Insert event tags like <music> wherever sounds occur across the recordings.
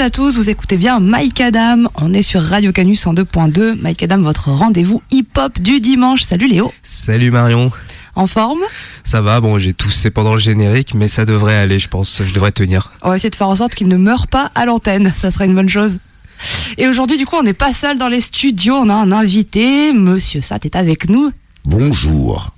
Bonjour à tous, vous écoutez bien Mike Adam, on est sur Radio Canus en 2.2. Mike Adam, votre rendez-vous hip-hop du dimanche. Salut Léo. Salut Marion. En forme? Ça va, bon j'ai toussé pendant le générique, mais ça devrait aller, je pense, je devrais tenir. On va essayer de faire en sorte qu'il ne meure pas à l'antenne, ça serait une bonne chose. Et aujourd'hui, du coup, on n'est pas seul dans les studios, on a un invité, Monsieur Sat est avec nous. Bonjour.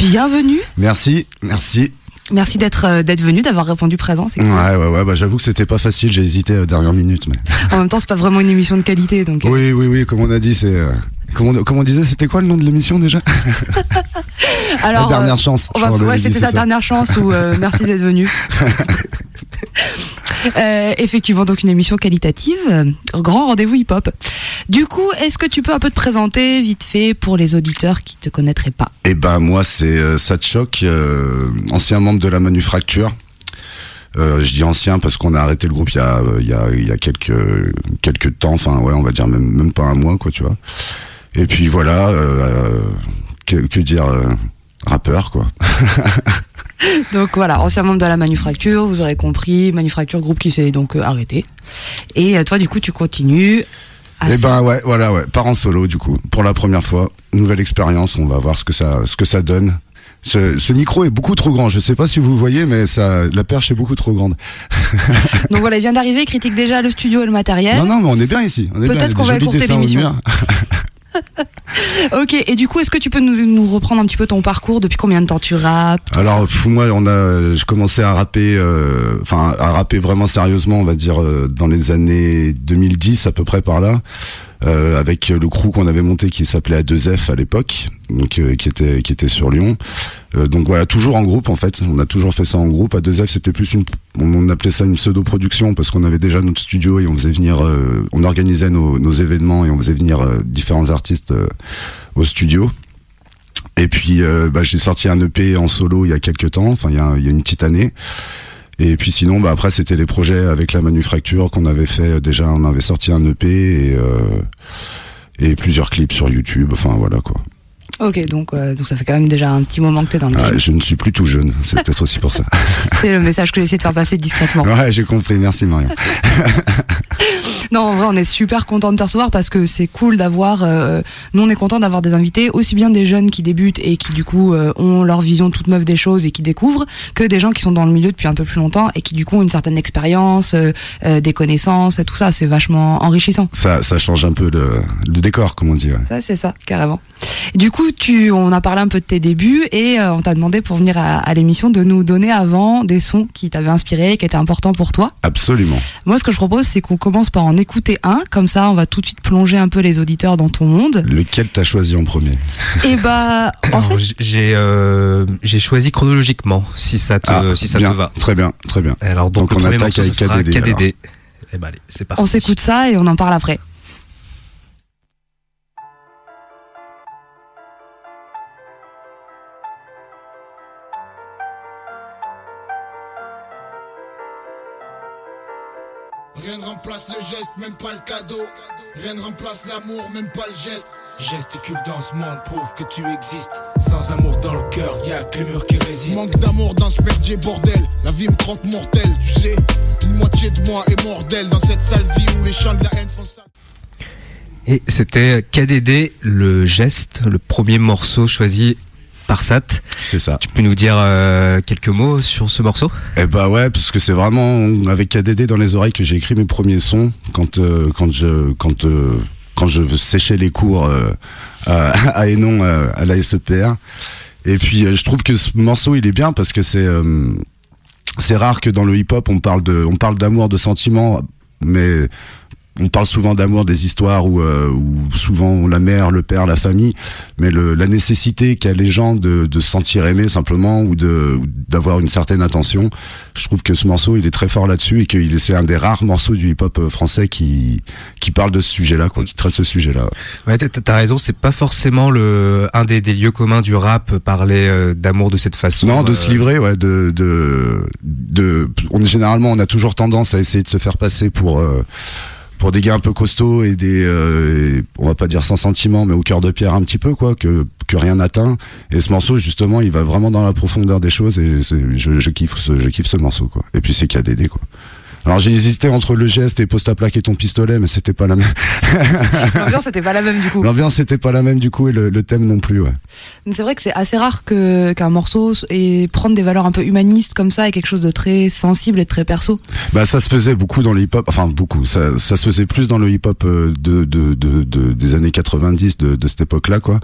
Bienvenue. Merci, merci. Merci d'être euh, d'être venu, d'avoir répondu présent. Ouais, ouais, ouais. Bah, j'avoue que c'était pas facile. J'ai hésité à la dernière minute, mais. En même temps, c'est pas vraiment une émission de qualité, donc. euh, Oui, oui, oui. Comme on a dit, c'est. euh, Comme on, comme on disait, c'était quoi le nom de l'émission déjà? <laughs> Alors, La dernière euh, chance. on va- ouais, c'était sa dernière chance ou euh, merci d'être venu. <laughs> <laughs> Euh, effectivement, donc une émission qualitative, euh, grand rendez-vous hip-hop. Du coup, est-ce que tu peux un peu te présenter vite fait pour les auditeurs qui te connaîtraient pas? Eh ben moi c'est euh, Satchok, euh, ancien membre de la Manufacture. Je dis ancien parce qu'on a arrêté le groupe il y a il y a, il quelques quelques temps, enfin ouais on va dire même pas un mois quoi tu vois. Et puis voilà, que, dire, rappeur quoi. <laughs> Donc voilà, ancien membre de la Manufacture, vous aurez compris, Manufacture, groupe qui s'est donc euh, arrêté. Et euh, toi, du coup, tu continues. Eh faire- ben ouais, voilà ouais, part en solo du coup pour la première fois, nouvelle expérience, on va voir ce que ça ce que ça donne. Ce, ce micro est beaucoup trop grand. Je sais pas si vous voyez, mais ça, la perche est beaucoup trop grande. <laughs> Donc voilà, il vient d'arriver, il critique déjà le studio et le matériel. Non, non, mais on est bien ici. Peut-être qu'on va écourter l'émission. <laughs> <laughs> Ok, et du coup, est-ce que tu peux nous, nous reprendre un petit peu ton parcours? Depuis combien de temps tu rappes Alors, moi, on a, je commençais à rapper, euh, enfin, à rapper vraiment sérieusement, on va dire, euh, dans les années 2010 à peu près par là, euh, avec le crew qu'on avait monté qui s'appelait A2F à l'époque, donc euh, qui était qui était sur Lyon. Euh, donc voilà, toujours en groupe en fait. On a toujours fait ça en groupe. A2F, c'était plus une, on, appelait ça une pseudo-production parce qu'on avait déjà notre studio et on faisait venir, euh, on organisait nos, nos événements et on faisait venir euh, différents artistes euh, au studio. Et puis bah, j'ai sorti un EP en solo il y a quelques temps, enfin il y a, il y a une petite année. Et puis sinon, bah après c'était les projets avec la manufacture qu'on avait fait. Déjà, on avait sorti un EP et euh, et plusieurs clips sur YouTube. Enfin voilà quoi. Ok, donc, euh, donc ça fait quand même déjà un petit moment que t'es dans le Ah, je ne suis plus tout jeune. C'est peut-être aussi pour ça. <laughs> C'est le message que j'essaie de faire passer discrètement. Ouais, j'ai compris. Merci Marion. <laughs> Non, en vrai, on est super content de te recevoir parce que c'est cool d'avoir. euh, nous, on est content d'avoir des invités, aussi bien des jeunes qui débutent et qui du coup euh, ont leur vision toute neuve des choses et qui découvrent, que des gens qui sont dans le milieu depuis un peu plus longtemps et qui du coup ont une certaine expérience, euh, euh, des connaissances et tout ça. C'est vachement enrichissant. Ça, ça change un peu le, le décor, comme on dit. ouais. Ça, c'est ça, carrément. Du coup, tu, on a parlé un peu de tes débuts et euh, on t'a demandé pour venir à, à l'émission de nous donner avant des sons qui t'avaient inspiré, qui étaient importants pour toi. Absolument. Moi, ce que je propose, c'est qu'on commence par en écouter un, comme ça, on va tout de suite plonger un peu les auditeurs dans ton monde. Lequel t'as choisi en premier? Et bah, en Alors, fait, j'ai euh, j'ai choisi chronologiquement, si ça te, Ah, si ça bien, te va. Très bien, très bien. Alors donc, on attaque morceau, avec KDD. KDD. Eh ben allez, c'est parti. on s'écoute ça et on en parle après. Rien ne remplace l'amour, même pas le geste. Gesticule dans ce monde, prouve que tu existes. Sans amour dans le cœur, y'a que les murs qui résistent. Manque d'amour dans ce merdier bordel. La vie me croque mortelle, tu sais. Une moitié de moi est mortelle dans cette sale vie où les chants de la haine font ça. Et c'était KDD, le geste, le premier morceau choisi par Sat. C'est ça. Tu peux nous dire euh, quelques mots sur ce morceau? Eh bah ouais, parce que c'est vraiment avec KDD dans les oreilles que j'ai écrit mes premiers sons quand euh, quand je quand euh, quand je séchais les cours euh, à, à Hénon euh, à la SEPR. Et puis euh, je trouve que ce morceau il est bien parce que c'est euh, c'est rare que dans le hip-hop on parle de on parle d'amour, de sentiments, mais on parle souvent d'amour, des histoires où, euh, où souvent la mère, le père, la famille, mais le, la nécessité qu'a les gens de, de se sentir aimés simplement ou d'avoir une certaine attention. Je trouve que ce morceau il est très fort là-dessus et que il- c'est un des rares morceaux du hip-hop euh, français qui qui parle de ce sujet-là, quoi, qui traite ce sujet-là. Ouais, t'as- raison, c'est pas forcément le un des, des lieux communs du rap parler euh, d'amour de cette façon. Non, de euh, se livrer, ouais, de, de, de, on généralement, on a toujours tendance à essayer de se faire passer pour, euh, pour des gars un peu costauds et des, euh, on va pas dire sans sentiment, mais au cœur de pierre un petit peu, quoi, que, que rien n'atteint. Et ce morceau, justement, il va vraiment dans la profondeur des choses et je, je kiffe ce, je kiffe ce morceau, quoi. Et puis c'est KDD, quoi. Alors j'ai hésité entre le geste et poste à plaquer ton pistolet, mais c'était pas la même. <laughs> L'ambiance n'était pas la même du coup. L'ambiance était pas la même du coup et le, le thème non plus. Ouais. C'est vrai que c'est assez rare que qu'un morceau et prendre des valeurs un peu humanistes comme ça et quelque chose de très sensible et de très perso. Bah ça se faisait beaucoup dans le hip-hop, enfin beaucoup. Ça, ça se faisait plus dans le hip-hop euh, de, de, de, de- des années 90 de, de cette époque-là quoi.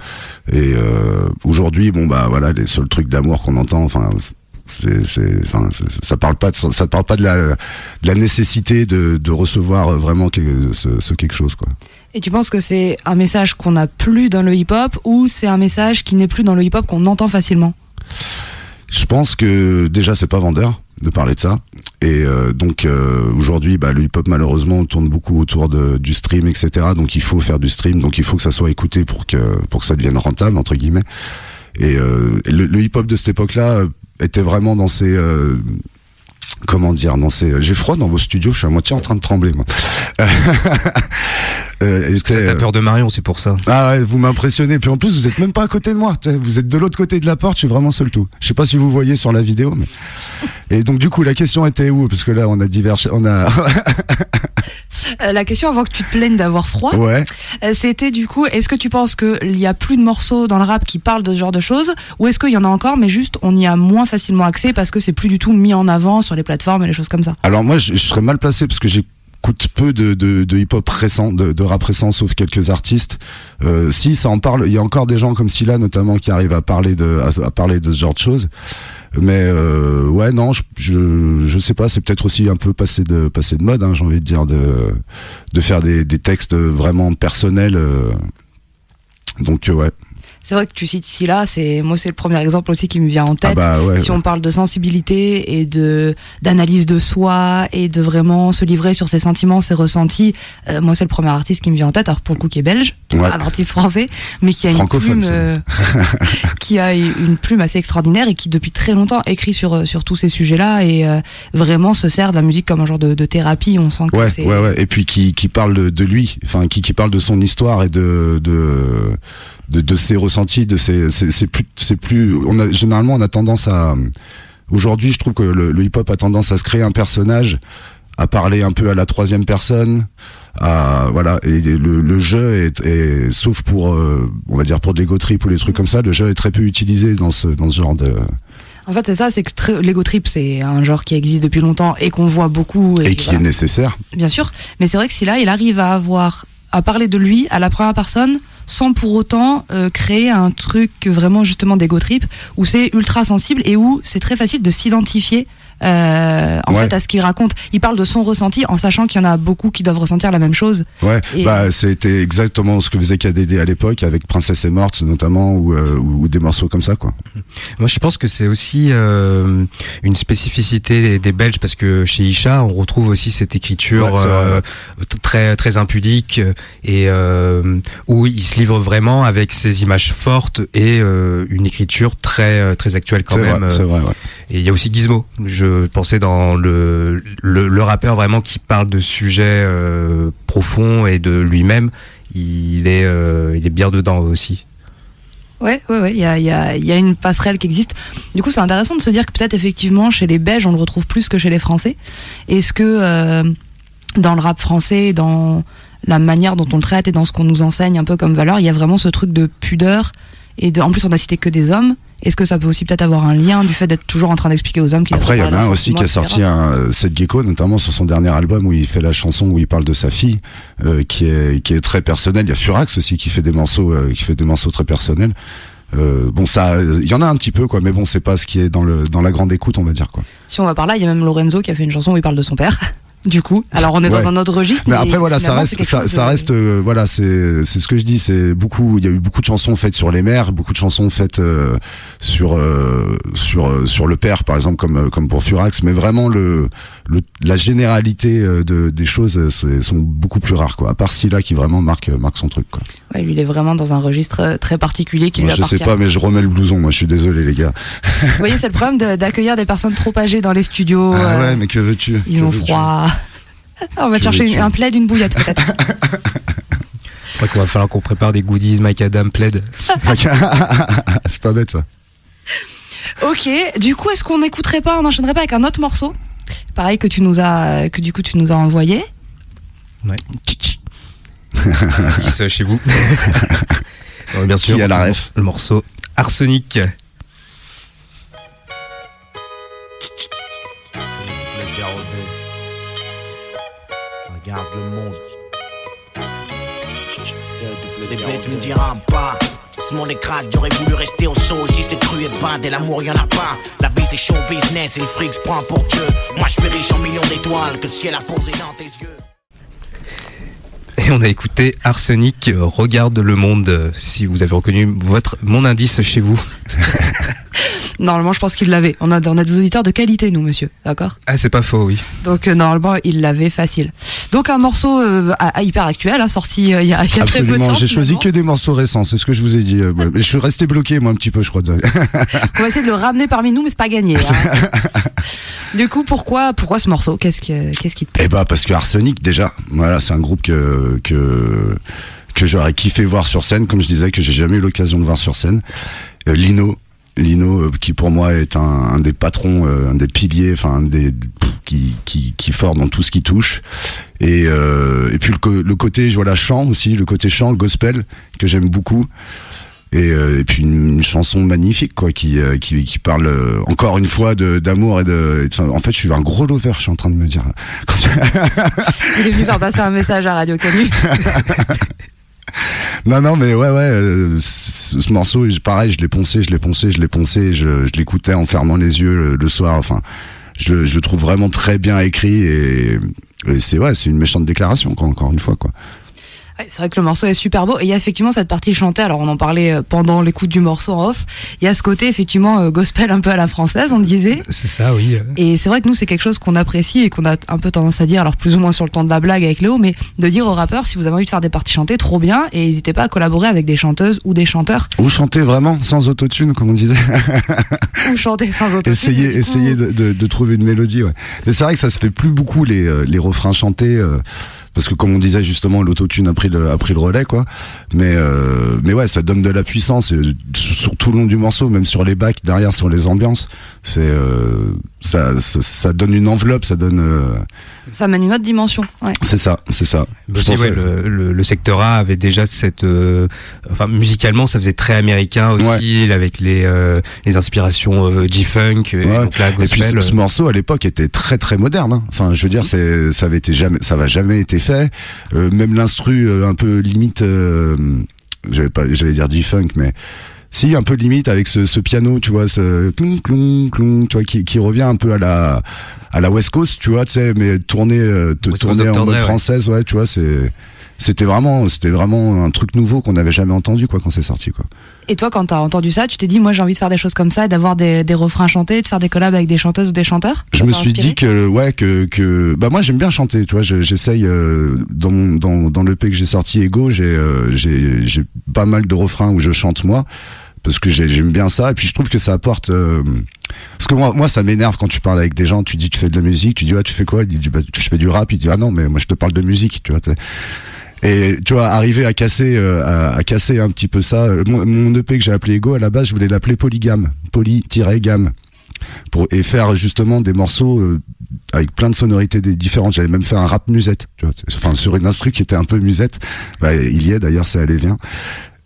Et euh, aujourd'hui bon bah voilà les seuls trucs d'amour qu'on entend, enfin c'est, c'est, enfin, ça parle pas de, ça parle pas de la, de la nécessité de, de recevoir vraiment que- ce, ce quelque chose quoi. Et tu penses que c'est un message qu'on n'a plus dans le hip-hop ou c'est un message qui n'est plus dans le hip-hop qu'on entend facilement? Je pense que déjà c'est pas vendeur de parler de ça. Et euh, donc euh, aujourd'hui bah, le hip hop malheureusement tourne beaucoup autour de, du stream etc donc il faut faire du stream. Donc il faut que ça soit écouté pour que pour que ça devienne rentable entre guillemets. Et euh, le, le hip hop de cette époque là était vraiment dans ces euh, comment dire dans ces j'ai froid dans vos studios je suis à moitié en train de trembler moi <laughs> Euh, T'as euh, peur de Marion, c'est pour ça. ah ouais, vous m'impressionnez. Puis en plus, vous êtes même pas à côté de moi. Vous êtes de l'autre côté de la porte. Je suis vraiment seul tout. Je sais pas si vous voyez sur la vidéo, mais. Et donc du coup, la question était où? Parce que là, on a divers, on a. <laughs> Euh, La question avant que tu te plaignes d'avoir froid, ouais. euh, c'était du coup, est-ce que tu penses qu'il y a plus de morceaux dans le rap qui parlent de ce genre de choses ou est-ce qu'il y en a encore mais juste on y a moins facilement accès parce que c'est plus du tout mis en avant sur les plateformes et les choses comme ça? Alors moi, je, je serais mal placé parce que j'écoute peu de, de, de hip-hop récent, de, de rap récent, sauf quelques artistes. Euh, si ça en parle, il y a encore des gens comme Silla notamment qui arrivent à parler de, à, à parler de ce genre de choses. Mais euh, ouais, non, je, je, je sais pas. C'est peut-être aussi un peu passé de, passé de mode. Hein, J'ai envie de dire de, de faire des, des textes vraiment personnels. euh. donc euh, ouais. C'est vrai que tu cites Scylla, c'est moi c'est le premier exemple aussi qui me vient en tête. Ah bah ouais. si on parle de sensibilité et de d'analyse de soi et de vraiment se livrer sur ses sentiments, ses ressentis, euh, moi c'est le premier artiste qui me vient en tête. Alors pour le coup qui est belge, qui Ouais. un artiste français, mais qui a une plume, euh, <laughs> qui a une plume assez extraordinaire et qui depuis très longtemps écrit sur euh, sur tous ces sujets-là et euh, vraiment se sert de la musique comme un genre de, de thérapie. On sent que c'est ouais, ouais. Et puis qui, qui parle de, de lui, enfin qui, qui parle de son histoire et de de de, de ses ressentis, de ses, c'est plus, c'est plus. On a généralement on a tendance à. Aujourd'hui, je trouve que le, le hip-hop a tendance à se créer un personnage, à parler un peu à la troisième personne, à voilà. Et le, le jeu est, est sauf pour, euh, on va dire pour des trip ou les trucs comme ça, le jeu est très peu utilisé dans ce dans ce genre de En fait, c'est ça, c'est que l'ego trip, c'est un genre qui existe depuis longtemps et qu'on voit beaucoup. et qui voilà. est nécessaire. Bien sûr, mais c'est vrai que si là, il arrive à avoir à parler de lui à la première personne sans pour autant euh, créer un truc vraiment justement d'ego trip où c'est ultra sensible et où c'est très facile de s'identifier euh, en Ouais. fait à ce qu'il raconte. Il parle de son ressenti en sachant qu'il y en a beaucoup qui doivent ressentir la même chose. Ouais, Et- bah c'était exactement ce que faisait KDD à l'époque avec Princesse est morte notamment ou, euh, ou, ou des morceaux comme ça quoi. Moi, je pense que c'est aussi euh, une spécificité des, des Belges parce que chez Isha, on retrouve aussi cette écriture Ouais, euh, très très impudique et euh, où il se livre vraiment avec ses images fortes et euh, une écriture très très actuelle quand C'est même. vrai, euh, c'est vrai. Ouais. Et il y a aussi Gizmo. Je pensais dans le le, rappeur vraiment qui parle de sujets euh, profonds et de lui-même. Il est euh, il est bien dedans aussi. Ouais, ouais, ouais. Il y a, y, y a une passerelle qui existe. Du coup, c'est intéressant de se dire que peut-être effectivement chez les Belges, on le retrouve plus que chez les Français. Est-ce que euh, dans le rap français, dans la manière dont on le traite et dans ce qu'on nous enseigne un peu comme valeur, il y a vraiment ce truc de pudeur et de. En plus, on a cité que des hommes. Est-ce que ça peut aussi peut-être avoir un lien du fait d'être toujours en train d'expliquer aux hommes qu'ils Après il y en a un aussi qui a sorti un euh, Seth Gecko notamment sur son dernier album où il fait la chanson où il parle de sa fille euh, qui est qui est très personnelle. Il y a Furax aussi qui fait des morceaux euh, qui fait des morceaux très personnels. Euh, bon ça il y en a un petit peu quoi mais bon c'est pas ce qui est dans le dans la grande écoute on va dire quoi. Si on va par là, il y a même Lorenzo qui a fait une chanson où il parle de son père. <laughs> Du coup, alors on est Ouais. dans un autre registre. Mais après voilà, ça reste, ça, ça reste, euh, voilà, c'est, c'est ce que je dis, c'est beaucoup, il y a eu beaucoup de chansons faites sur les mères, beaucoup de chansons faites euh, sur, euh, sur, euh, sur le père, par exemple, comme, comme pour Furax, mais vraiment le, le la généralité euh, de, des choses c'est- sont beaucoup plus rares, quoi. À part Scylla qui vraiment marque, marque son truc, quoi. Ouais, lui, il est vraiment dans un registre très particulier qui Moi, lui je sais pas, mais je remets le blouson, moi, je suis désolé, les gars. Vous voyez, c'est le problème de- d'accueillir des personnes trop âgées dans les studios. Ah ouais, mais que veux-tu ils Que ont froid. Ah, on va te chercher une- un plaid, une bouillotte peut-être. <laughs> Je crois qu'on va falloir qu'on prépare des goodies Mike Adam plaid. <laughs> c'est pas bête, ça. ok, du coup, est-ce qu'on n'écouterait pas, on n'enchaînerait pas avec un autre morceau? Pareil que tu nous as, que du coup tu nous as envoyé. Ouais. <laughs> C'est chez vous. Bien sûr. Qui a la ref Le morceau Arsenic. Regarde le monde. Bébé, tu me diras pas. Ce monde est crade, j'aurais voulu rester au chaud. Ici c'est cru et bad et l'amour y'en a pas. La vie c'est show business et le fric se prend pour Dieu. Moi je suis riche en millions d'étoiles que le ciel a posé dans tes yeux. Et on a écouté Arsenic, Regarde le monde. Si vous avez reconnu votre, mon indice chez vous. <laughs> Normalement, je pense qu'il l'avait. On a, on a des auditeurs de qualité, nous, monsieur. D'accord? Ah, c'est pas faux, oui. Donc, euh, normalement, il l'avait facile. Donc, un morceau euh, à- à hyper actuel, hein, sorti euh, il y a, il y a très peu de Absolument, temps. j'ai choisi que des morceaux récents, c'est ce que je vous ai dit. euh, ouais. Mais je suis resté bloqué moi un petit peu, je crois. <laughs> On va essayer de le ramener parmi nous, mais c'est pas gagné. hein. <laughs> du coup, pourquoi, pourquoi ce morceau? Qu'est-ce que- qu'est-ce qui te plaît? Eh bah parce que Arsenic déjà, voilà, c'est un groupe que que que j'aurais kiffé voir sur scène, comme je disais que j'ai jamais eu l'occasion de voir sur scène. Euh, Lino, Lino, euh, qui pour moi est un, un des patrons, euh, un des piliers, enfin un des pff, qui qui qui fort dans tout ce qui touche. Et euh, et puis le, le côté voilà chant aussi, le côté chant gospel que j'aime beaucoup. Et, euh, et puis une, une chanson magnifique quoi qui euh, qui, qui parle euh, encore une fois de d'amour et de, et de- en fait je suis un gros lover je suis en train de me dire Quand- <laughs> Il est venu faire passer un message à Radio Canu. <laughs> <laughs> non non mais ouais ouais euh, ce, ce morceau pareil je l'ai poncé je l'ai poncé je l'ai poncé je, l'écoutais en fermant les yeux le, soir enfin je, je le trouve vraiment très bien écrit et, et c'est ouais c'est une méchante déclaration quoi, encore une fois quoi Ouais, c'est vrai que le morceau est super beau et il y a effectivement cette partie chantée. Alors on en parlait euh, pendant l'écoute du morceau en off. Il y a ce côté effectivement euh, gospel un peu à la française, on disait. C'est ça, oui. Et c'est vrai que nous c'est quelque chose qu'on apprécie et qu'on a un peu tendance à dire, alors plus ou moins sur le ton de la blague avec Léo, mais de dire aux rappeurs si vous avez envie de faire des parties chantées, trop bien et n'hésitez pas à collaborer avec des chanteuses ou des chanteurs ou chanter vraiment sans autotune comme on disait <laughs> ou chanter sans autotune. coup, essayer de, de, de trouver une mélodie ouais. mais c'est vrai que ça se fait plus beaucoup les euh, les refrains chantés euh, parce que comme on disait justement l'autotune a pris le a pris le relais quoi mais euh, mais ouais ça donne de la puissance et sur sur tout le long du morceau même sur les bacs derrière sur les ambiances c'est euh, ça, ça ça donne une enveloppe ça donne euh, Ça mène une autre dimension. Ouais. c'est ça c'est ça aussi, ouais, le, le, le secteur A avait déjà cette, euh, enfin musicalement, ça faisait très américain aussi, avec les euh, les inspirations euh, G-funk, et Ouais. donc là Et puis gospel. ce, ce morceau à l'époque était très très moderne. hein. Enfin, je veux dire, c'est ça avait été jamais, ça va jamais été fait. Euh, même l'instru euh, un peu limite, euh, j'allais pas, j'allais dire G-funk, mais si un peu limite avec ce, ce piano, tu vois, ce clong clong clong, tu vois, qui, qui revient un peu à la à la West Coast, tu vois, tu sais, mais tourné euh, te- tourné en mode ouais. française, ouais, tu vois, c'est c'était vraiment c'était vraiment un truc nouveau qu'on n'avait jamais entendu quoi quand c'est sorti quoi. Et toi, quand t'as entendu ça, tu t'es dit, moi j'ai envie de faire des choses comme ça, d'avoir des, des refrains chantés, de faire des collabs avec des chanteuses ou des chanteurs Je me suis inspiré dit que ouais que que bah moi j'aime bien chanter, tu vois, je- j'essaye euh, dans dans dans le P que j'ai sorti Ego, j'ai euh, j'ai j'ai pas mal de refrains où je chante moi parce que j'ai- j'aime bien ça et puis je trouve que ça apporte euh, parce que moi moi ça m'énerve quand tu parles avec des gens, tu dis tu fais de la musique, tu dis ouais, tu fais quoi? Il dit bah, je fais du rap, il dit ah non mais moi je te parle de musique, tu vois. Et tu vois, arriver à casser, euh, à, casser un petit peu ça. euh, Mon, EP que j'ai appelé Ego, à la base, je voulais l'appeler Polygame, poly-gamme, pour et faire justement des morceaux euh, avec plein de sonorités différentes. J'allais même faire un rap musette, tu vois, enfin sur une instru qui était un peu musette. Bah, il y est d'ailleurs, c'est allé bien.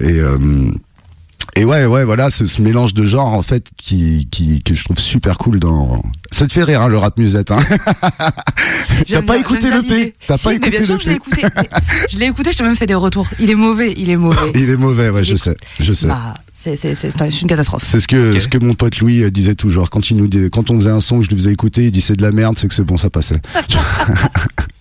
Et euh, et ouais, ouais, voilà, ce, ce mélange de genres en fait qui, qui que je trouve super cool dans. Ça te fait rire hein, le rap musette, hein <laughs> T'as pas bien- écouté le bien P. T'as Si, pas mais écouté bien le sûr, je l'ai écouté. Je l'ai écouté, je t'ai même fait des retours. Il est mauvais, il est mauvais. Il est mauvais, ouais, je sais, je sais. Bah, c'est une catastrophe. C'est ce que ce que mon pote Louis euh, disait toujours quand il nous quand on faisait un son que je lui faisais écouter, il c'est de la merde, c'est que c'est bon, ça passait. <laughs>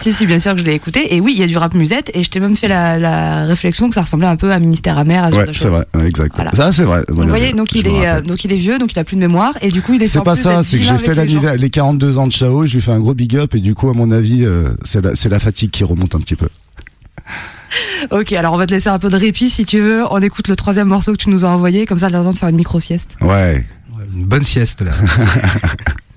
Si, si, bien sûr que je l'ai écouté. Et oui, il y a du rap musette. Et je t'ai même fait la, la réflexion que ça ressemblait un peu à Ministère amer, à ce Ouais, c'est vrai, exact. Voilà. Ça c'est vrai. Donc, voyez, donc il, est, euh, donc il est vieux, donc il a plus de mémoire. Et du coup, il est C'est pas ça, c'est que j'ai fait l'anniversaire, l'anniversaire. les 42 ans de Chao, je lui fais un gros big up et du coup, à mon avis, euh, c'est la, c'est la fatigue qui remonte un petit peu. <laughs> Ok, alors on va te laisser un peu de répit si tu veux. On écoute le troisième morceau que tu nous as envoyé. Comme ça, t'as le temps de faire une micro-sieste. Ouais. Ouais, Une bonne sieste là. <laughs>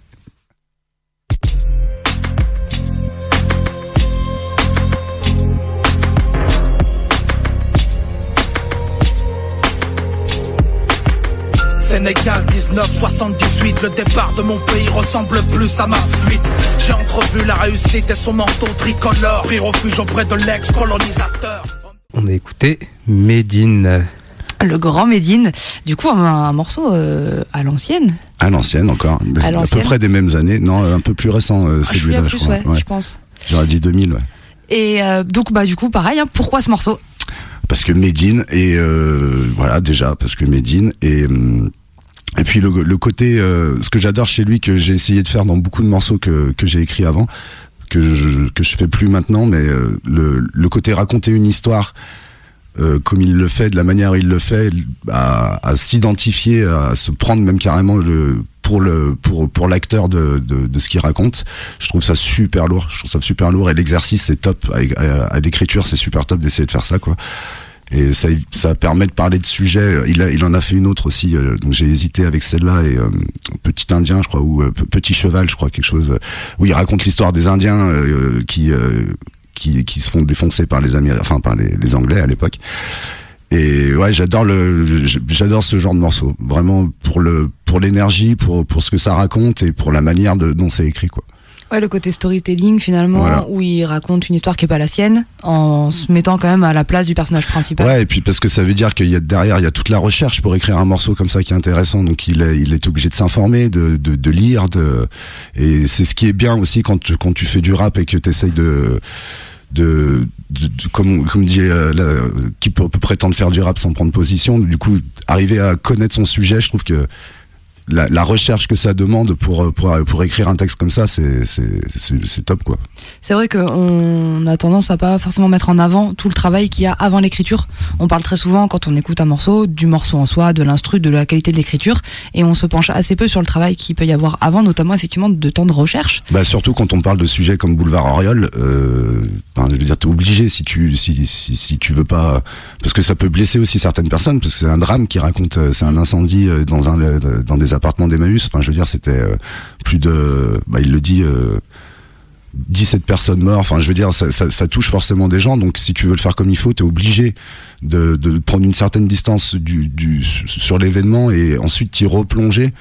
Sénégal 1978, le départ de mon pays ressemble plus à ma fuite. J'ai entrevu la réussite et son manteau tricolore, pris refuge auprès de l'ex-colonisateur. On a écouté Médine. Le grand Médine. Du coup, un, un morceau euh, à l'ancienne. À l'ancienne encore. À À, peu près des mêmes années. Non, un peu plus récent euh, Ah, je celui-là, je plus, crois. ouais, Ouais. je pense. J'aurais dit 2000, ouais. Et euh, donc, bah, du coup, pareil, hein, pourquoi ce morceau? Parce que Medine et euh, voilà déjà parce que Medine et hum, et puis le, le côté euh, ce que j'adore chez lui que j'ai essayé de faire dans beaucoup de morceaux que que j'ai écrits avant que je que je fais plus maintenant mais euh, le le côté raconter une histoire euh, comme il le fait, de la manière où il le fait, à, à s'identifier, à se prendre même carrément le pour le pour pour l'acteur de, de de ce qu'il raconte. Je trouve ça super lourd. Je trouve ça super lourd et l'exercice c'est top. À, à l'écriture c'est super top d'essayer de faire ça quoi. Et ça, ça permet de parler de sujets. Il, a, il en a fait une autre aussi. euh, donc j'ai hésité avec celle-là et euh, Petit Indien, je crois, ou euh, Petit Cheval, je crois, quelque chose. euh, où il raconte l'histoire des Indiens qui, qui qui se font défoncer par les Américains, enfin par les, les Anglais à l'époque. Et ouais, j'adore le, j'adore ce genre de morceau. Vraiment pour le, pour l'énergie, pour pour ce que ça raconte et pour la manière de, dont c'est écrit quoi. Ouais, le côté storytelling finalement, Voilà. où il raconte une histoire qui est pas la sienne, en se mettant quand même à la place du personnage principal. Ouais, et puis parce que ça veut dire qu'il y a derrière, il y a toute la recherche pour écrire un morceau comme ça qui est intéressant. Donc il est, il est obligé de s'informer, de, de, de lire, de et c'est ce qui est bien aussi quand tu, quand tu fais du rap et que tu essayes de de, de, de- comme comme dit euh, là, qui peut, peut prétendre faire du rap sans prendre position. Du coup, arriver à connaître son sujet, je trouve que la, la recherche que ça demande pour pour pour écrire un texte comme ça, c'est c'est c'est c'est top quoi. C'est vrai qu'on a tendance à pas forcément mettre en avant tout le travail qu'il y a avant l'écriture. On parle très souvent quand on écoute un morceau du morceau en soi, de l'instru, de la qualité de l'écriture, et on se penche assez peu sur le travail qu'il peut y avoir avant, notamment effectivement de temps de recherche. Bah surtout quand on parle de sujets comme Boulevard Oriol, euh, enfin, je veux dire, t'es obligé si tu si, si si tu veux pas, parce que ça peut blesser aussi certaines personnes, parce que c'est un drame qui raconte, euh, c'est un incendie euh, dans un euh, dans des appartements d'Emmaüs. Enfin, je veux dire, c'était euh, plus de, bah il le dit. Euh, 17 personnes mortes, enfin je veux dire ça, ça, touche forcément des gens donc si tu veux le faire comme il faut t'es obligé de, prendre une certaine distance du sur l'événement et ensuite t'y replonger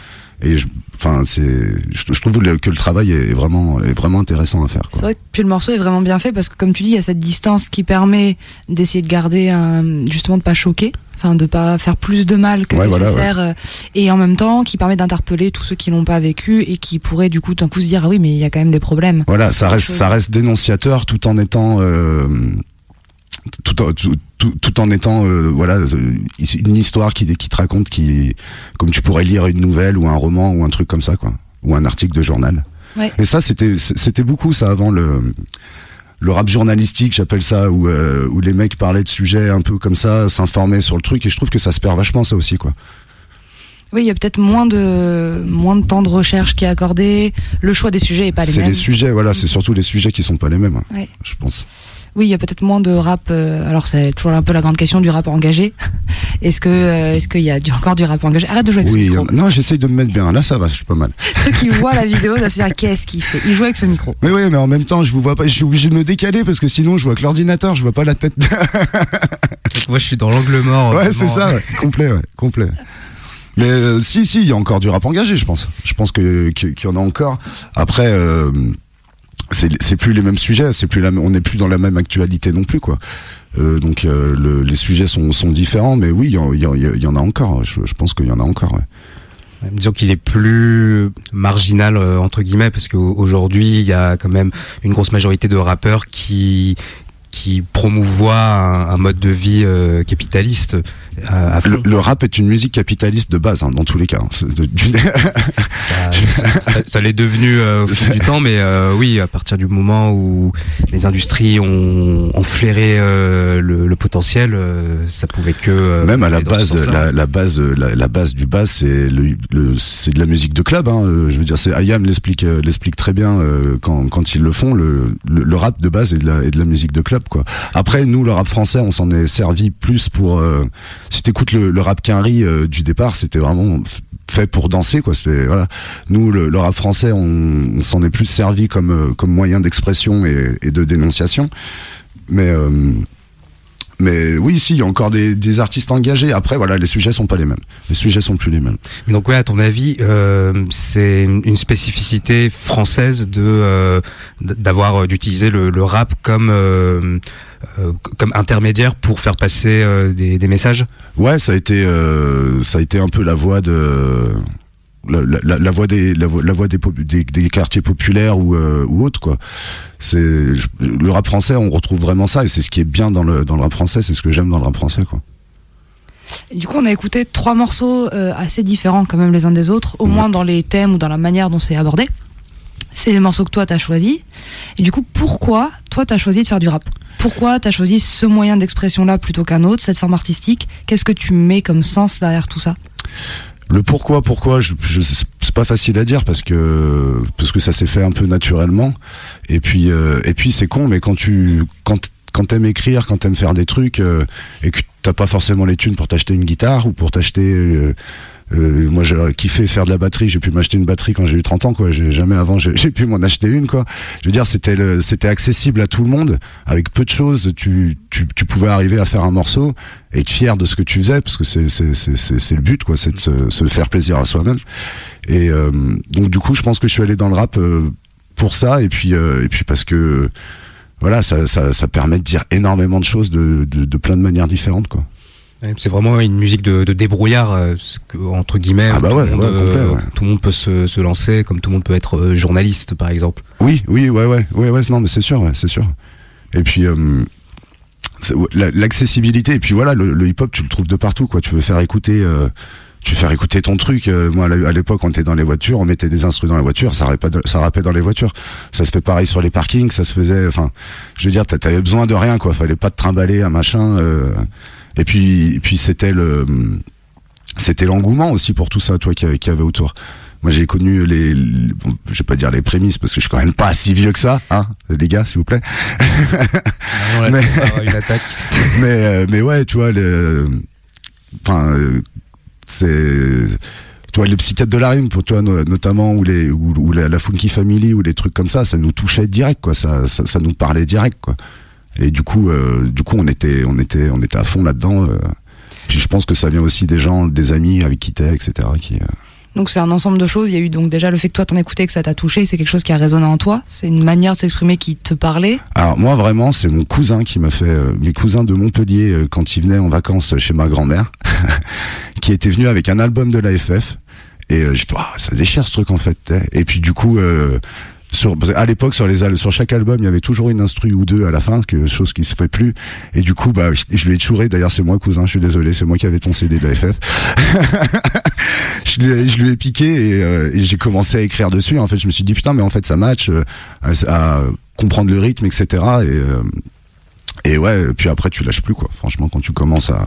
et je- enfin c'est je, je trouve que le travail est vraiment est vraiment intéressant à faire quoi. C'est vrai que puis le morceau est vraiment bien fait parce que comme tu dis, il y a cette distance qui permet d'essayer de garder un, justement de pas choquer, enfin de pas faire plus de mal que Ouais, voilà, nécessaire, euh, et en même temps qui permet d'interpeller tous ceux qui l'ont pas vécu et qui pourraient du coup d'un coup se dire ah oui mais il y a quand même des problèmes. Voilà, ça reste, chose. ça reste dénonciateur tout en étant, euh, tout, en, tout, tout- tout en étant, euh, voilà, euh, une histoire qui, qui te raconte, qui, comme tu pourrais lire une nouvelle ou un roman ou un truc comme ça, quoi, ou un article de journal. Ouais. Et ça, c'était, c'était beaucoup ça avant le, le rap journalistique, j'appelle ça, où, euh, où les mecs parlaient de sujets un peu comme ça, s'informaient sur le truc, et je trouve que ça se perd vachement ça aussi, quoi. Oui, il y a peut-être moins de moins de temps de recherche qui est accordé. Le choix des sujets est pas les C'est mêmes. les sujets, voilà, c'est surtout les sujets qui sont pas les mêmes, Ouais. je pense. Oui, il y a peut-être moins de rap. euh, alors c'est toujours un peu la grande question du rap engagé. <laughs> Est-ce que euh, est-ce qu'il y a du, encore du rap engagé? Arrête de jouer avec Oui, ce micro. non, j'essaye de me mettre bien. Là, ça va, je suis pas mal. <laughs> Ceux qui voient la vidéo doivent se dire <laughs> qu'est-ce qu'il fait? Il joue avec ce micro. Mais oui, mais en même temps, je vous vois pas. Je suis obligé de me décaler parce que sinon, je vois que l'ordinateur, je vois pas la tête. Moi, je suis dans l'angle mort. ouais, c'est ça, ouais. complet, ouais, complet. Mais euh, si, si, il y a encore du rap engagé, je pense. Je pense que que- qu'il y en a encore. Après, euh, c'est plus les mêmes sujets. C'est plus la, on n'est plus dans la même actualité non plus, quoi. Euh, donc euh, le- les sujets sont, sont différents, mais oui, il y, y y en a encore. Je, je pense qu'il y en a encore. Ouais. Disons qu'il est plus marginal euh, entre guillemets parce qu'aujourd'hui il y a quand même une grosse majorité de rappeurs qui qui promouvoient un, un mode de vie euh, capitaliste euh, à. Le, le rap est une musique capitaliste de base, hein, dans tous les cas. Du- <laughs> Ça, ça- ça l'est devenu euh, au fil du <laughs> temps, mais euh, oui, à partir du moment où les industries ont, ont flairé euh, le, le potentiel, euh, ça pouvait que euh, Même à la base, la, la base, la, la base du bas, c'est le, le- c'est de la musique de club. Hein, je veux dire, c'est Ayam l'explique, l'explique très bien euh, quand, quand ils le font. Le, le, le rap de base est de, la, est de la musique de club, Après, nous, le rap français, on s'en est servi plus pour. Euh, si t'écoutes le, le rap Quinry euh, du départ, c'était vraiment fait pour danser, quoi. C'était voilà. Nous, le, rap français, on, on s'en est plus servi comme euh, comme moyen d'expression et, et de dénonciation. Mais euh, Mais oui, si, il y a encore des, des artistes engagés. Après, voilà, les sujets sont pas les mêmes. Les sujets sont plus les mêmes. Donc ouais, à ton avis, euh, c'est une spécificité française de euh, d'avoir euh, d'utiliser le, le rap comme euh, euh, comme intermédiaire pour faire passer euh, des, des messages? Ouais, ça a été, euh, ça a été un peu la voix de. La, la, la voix des la voix, la voix des, popu- des, des quartiers populaires ou euh, ou autres quoi. C'est le rap français on retrouve vraiment ça et c'est ce qui est bien dans le dans le rap français c'est ce que j'aime dans le rap français quoi. Du coup, on a écouté trois morceaux euh, assez différents quand même les uns des autres, au moins dans les thèmes ou dans la manière dont c'est abordé. C'est les morceaux que toi t'as choisi. Et du coup, pourquoi toi t'as choisi de faire du rap? Pourquoi t'as choisi ce moyen d'expression là plutôt qu'un autre, cette forme artistique? Qu'est-ce que tu mets comme sens derrière tout ça? Le pourquoi, pourquoi, je, je, c'est pas facile à dire parce que parce que ça s'est fait un peu naturellement. Et puis euh, et puis c'est con, mais quand tu quand quand t'aimes écrire, quand t'aimes faire des trucs euh, et que t'as pas forcément les thunes pour t'acheter une guitare ou pour t'acheter euh, euh, moi j'ai kiffé faire de la batterie, j'ai pu m'acheter une batterie quand j'ai eu 30 ans quoi, jamais avant <laughs> j'ai pu m'en acheter une quoi. Je veux dire c'était c'était accessible à tout le monde avec peu de choses, tu tu tu pouvais arriver à faire un morceau et être fier de ce que tu faisais parce que c'est c'est le but quoi, c'est de se, se faire plaisir à soi-même. Et euh, donc du coup, je pense que je suis allé dans le rap euh, pour ça et puis euh, et puis parce que voilà, ça, ça ça permet de dire énormément de choses de de, de plein de manières différentes quoi. C'est vraiment une musique de, de débrouillard euh, entre guillemets. Ah bah tout, ouais, le monde, ouais, euh, complet, ouais. tout le monde peut se, se lancer, comme tout le monde peut être euh, journaliste par exemple. Oui, oui, ouais, ouais, ouais, ouais, non, mais c'est sûr, ouais, c'est sûr. Et puis l'accessibilité, et puis voilà, le, le hip-hop, tu le trouves de partout, quoi. Tu veux faire écouter, tu faire écouter ton truc. moi, à l'époque, on était dans les voitures, on mettait des instruments dans la voiture, ça rappait, ça rappait dans les voitures. Ça se fait pareil sur les parkings, ça se faisait. Enfin, je veux dire, t'a- t'avais besoin de rien, quoi. Fallait pas te trimballer un machin. euh, et puis, et puis c'était le, c'était l'engouement aussi pour tout ça, toi, qui qui avait autour. Moi, j'ai connu les, les- bon, je vais pas dire les prémices parce que je suis quand même pas si vieux que ça, hein, les gars, s'il vous plaît. Là, <laughs> Mais- c'est pas une attaque. <laughs> mais, euh, mais ouais, tu vois, le, enfin, c'est, tu vois, les psychiatres de la rime, pour toi, no- notamment, ou les, ou, ou la, la Funky Family, ou les trucs comme ça, ça nous touchait direct, quoi. Ça, ça, ça nous parlait direct, quoi. Et du coup, euh, du coup, on était, on était, on était à fond là-dedans. euh. Puis je pense que ça vient aussi des gens, des amis avec qui t'es, etc. Qui, euh, Donc c'est un ensemble de choses. Il y a eu donc déjà le fait que toi t'en écoutais, que ça t'a touché, c'est quelque chose qui a résonné en toi. C'est une manière de s'exprimer qui te parlait. Alors moi vraiment c'est mon cousin qui m'a fait euh, mes cousins de Montpellier euh, quand ils venaient en vacances chez ma grand-mère <laughs> qui était venu avec un album de l'AFF et euh, je fais ah, ça déchire ce truc en fait et puis du coup euh, sur, à l'époque sur les sur chaque album il y avait toujours une instru ou deux à la fin que chose qui se fait plus. Et du coup bah je, lui ai chouré. D'ailleurs c'est moi cousin je suis désolé c'est moi qui avais ton CD de l'AFF <laughs> je, lui ai, je lui ai piqué et, euh, et j'ai commencé à écrire dessus. En fait je me suis dit putain mais en fait ça match euh, à, à comprendre le rythme etc et euh, et ouais puis après tu lâches plus quoi. Franchement quand tu commences à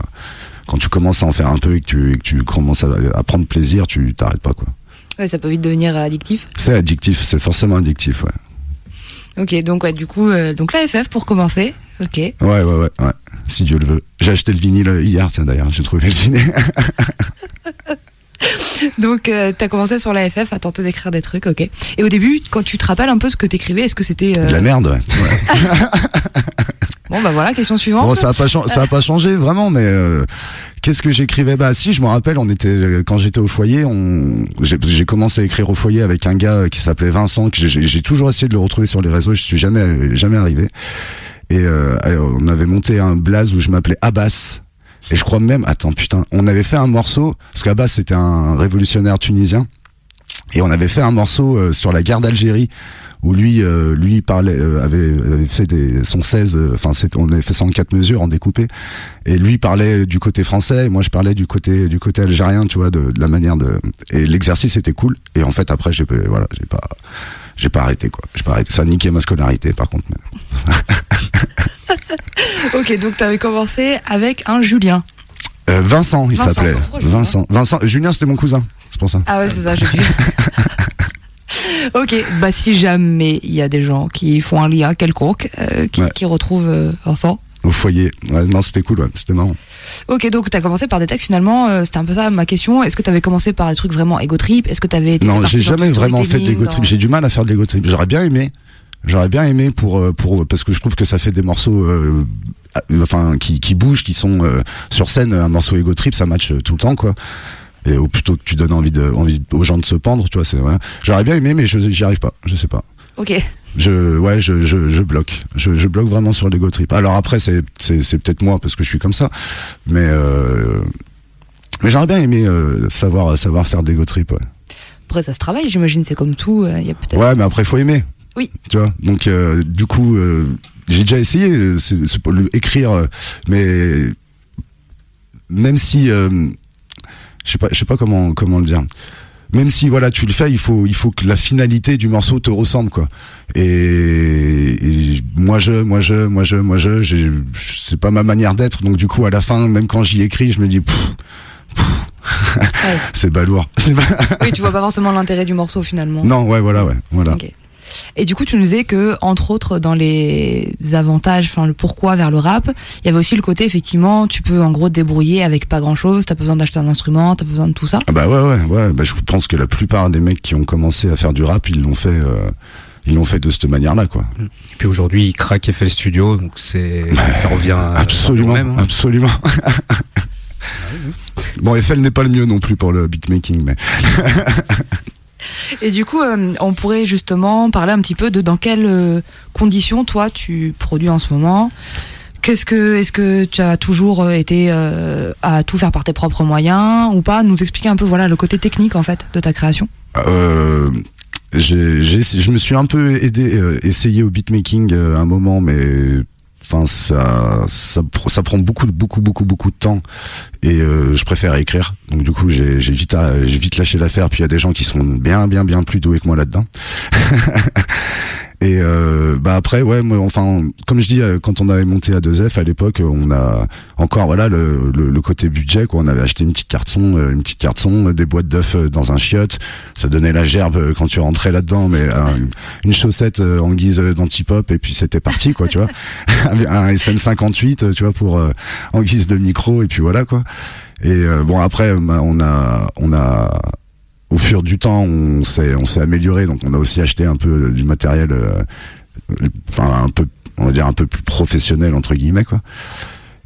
quand tu commences à en faire un peu et que tu, et que tu commences à, à prendre plaisir tu t'arrêtes pas quoi Ouais, ça peut vite devenir addictif. c'est addictif c'est forcément addictif ouais Ok, donc ouais, du coup, euh, donc la FF pour commencer. Ok. ouais ouais ouais, ouais. si Dieu le veut j'ai acheté le vinyle hier tiens d'ailleurs j'ai trouvé le vinyle <laughs> <laughs> Donc euh, t'as commencé sur la FF à tenter d'écrire des trucs, ok. Et au début, quand tu te rappelles un peu ce que t'écrivais, est-ce que c'était euh, de la merde ouais, <laughs> bon bah voilà, question suivante. Bon, ça a pas changé, ça a pas changé vraiment, mais euh, qu'est-ce que j'écrivais? Bah si, je me rappelle, on était quand j'étais au foyer, on j'ai commencé à écrire au foyer avec un gars qui s'appelait Vincent, que j'ai- toujours essayé de le retrouver sur les réseaux, je suis jamais jamais arrivé. Et euh, alors, on avait monté un blaze où je m'appelais Abbas. Et je crois même, attends putain, on avait fait un morceau parce qu'Abbas c'était un révolutionnaire tunisien. Et on avait fait un morceau euh, sur la guerre d'Algérie où lui euh, lui parlait euh, avait avait fait des son 16 euh, enfin c'est on avait fait ça en quatre mesures en découpé. Et lui parlait du côté français et moi je parlais du côté du côté algérien tu vois de, de la manière de et l'exercice était cool. Et en fait après j'ai pas- voilà j'ai pas j'ai pas arrêté quoi. J'ai pas arrêté. Ça a niqué ma scolarité par contre <laughs> Ok, donc t'avais commencé avec un Julien. Euh, Vincent il Vincent, s'appelait. trop Julien. Vincent. Vincent Julien c'était mon cousin c'est pour ça. Ah ouais, c'est ça, j'ai vu. <laughs> ok, bah si jamais il y a des gens qui font un lien quelconque, euh, qui, Ouais. qui retrouvent euh, Vincent. au foyer ouais, non c'était cool ouais, c'était marrant Ok, donc t'as commencé par des textes finalement, euh, c'était un peu ça ma question. Est-ce que t'avais commencé par des trucs vraiment égo trip? Est-ce que t'avais été Non, j'ai jamais vraiment fait de l'ego dans- trip. J'ai du mal à faire de l'ego trip. J'aurais bien aimé. J'aurais bien aimé pour euh, pour parce que je trouve que ça fait des morceaux euh, euh, enfin qui qui bougent, qui sont euh, sur scène. Un morceau ego trip, ça match euh, tout le temps quoi. Et au plutôt que tu donnes envie de envie aux gens de se pendre, tu vois, c'est voilà. J'aurais bien aimé, mais je j'y arrive pas. Je sais pas. Ok. Je ouais, je je, je bloque. Je, je bloque vraiment sur l'ego trip. Alors après, c'est c'est c'est peut-être moi parce que je suis comme ça, mais euh, mais j'aurais bien aimé euh, savoir savoir faire d'ego trip. Ouais. Après, ça se travaille, j'imagine, c'est comme tout. euh, Il y a peut-être. Ouais, mais après faut aimer. Oui. Tu vois. Donc euh, du coup, j'ai déjà essayé, c'est c'est écrire, mais même si, je sais pas, je sais pas comment comment le dire. Même si voilà, tu le fais, il faut il faut que la finalité du morceau te ressemble quoi. Et, et moi je moi je moi je moi je, c'est pas ma manière d'être. Donc du coup à la fin, même quand j'y écris, je me dis. pff, pff, Ouais. <laughs> c'est balourd. Pas- Oui, tu vois pas forcément l'intérêt du morceau finalement. Non, ouais, voilà, ouais, voilà. Et du coup, tu nous disais que, entre autres, dans les avantages, enfin le pourquoi vers le rap, il y avait aussi le côté, effectivement, tu peux en gros te débrouiller avec pas grand chose, t'as pas besoin d'acheter un instrument, t'as pas besoin de tout ça. Ah bah ouais ouais ouais bah je pense que la plupart des mecs qui ont commencé à faire du rap ils l'ont fait euh, ils l'ont fait de cette manière là quoi Et puis aujourd'hui, il craque et fait le studio, donc c'est ça revient à- absolument même. hein. absolument bon Eiffel n'est pas le mieux non plus pour le beatmaking mais <laughs> Et du coup, euh, on pourrait justement parler un petit peu de dans quelles euh, conditions toi tu produis en ce moment. Qu'est-ce que, est-ce que tu as toujours euh, été à tout faire par tes propres moyens ou pas? Nous expliquer un peu voilà le côté technique en fait de ta création. je me suis un peu aidé, essayé au beatmaking euh, un moment, mais enfin ça, ça, pr- ça prend beaucoup, beaucoup, beaucoup, beaucoup de temps, et euh, je préfère écrire. Donc du coup, j'ai, vite, à- vite lâché l'affaire. Puis il y a des gens qui sont bien, bien, bien plus doués que moi là-dedans. <laughs> Et euh, bah après ouais moi, enfin comme je dis euh, quand on avait monté à 2F à l'époque on a encore voilà le, le, le côté budget quoi. On avait acheté une petite carte son euh, une petite carte son euh, des boîtes d'œufs euh, dans un chiotte. Ça donnait la gerbe euh, quand tu rentrais là-dedans mais euh, une chaussette euh, en guise euh, d'anti-pop et puis c'était parti quoi tu vois. <laughs> Un SM58 euh, tu vois pour euh, en guise de micro et puis voilà quoi. Et euh, bon après bah, on a on a au fur du temps, on s'est on s'est amélioré, donc on a aussi acheté un peu du matériel, euh, enfin un peu, on va dire un peu plus professionnel entre guillemets quoi.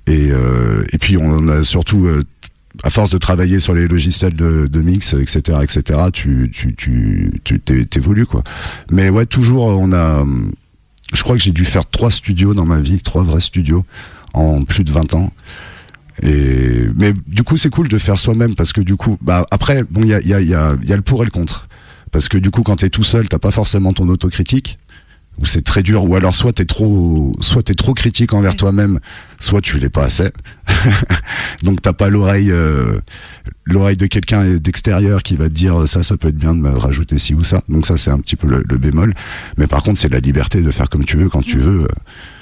Et euh, et puis on a surtout euh, à force de travailler sur les logiciels de, de mix, etc., etc., tu tu tu tu t'é- t'évolues quoi. Mais ouais, toujours on a, je crois que j'ai dû faire trois studios dans ma vie, trois vrais studios en plus de 20 ans. Et mais du coup c'est cool de faire soi-même parce que du coup bah après bon il y a y a y a, y a le pour et le contre. Parce que du coup quand t'es tout seul t'as pas forcément ton autocritique ou c'est très dur ou alors soit t'es trop soit t'es trop critique envers toi-même soit tu l'es pas assez. <laughs> Donc t'as pas l'oreille euh, l'oreille de quelqu'un d'extérieur qui va te dire ça ça peut être bien de me rajouter ci ou ça. Donc ça c'est un petit peu le, le bémol. Mais par contre c'est la liberté de faire comme tu veux quand tu veux. euh,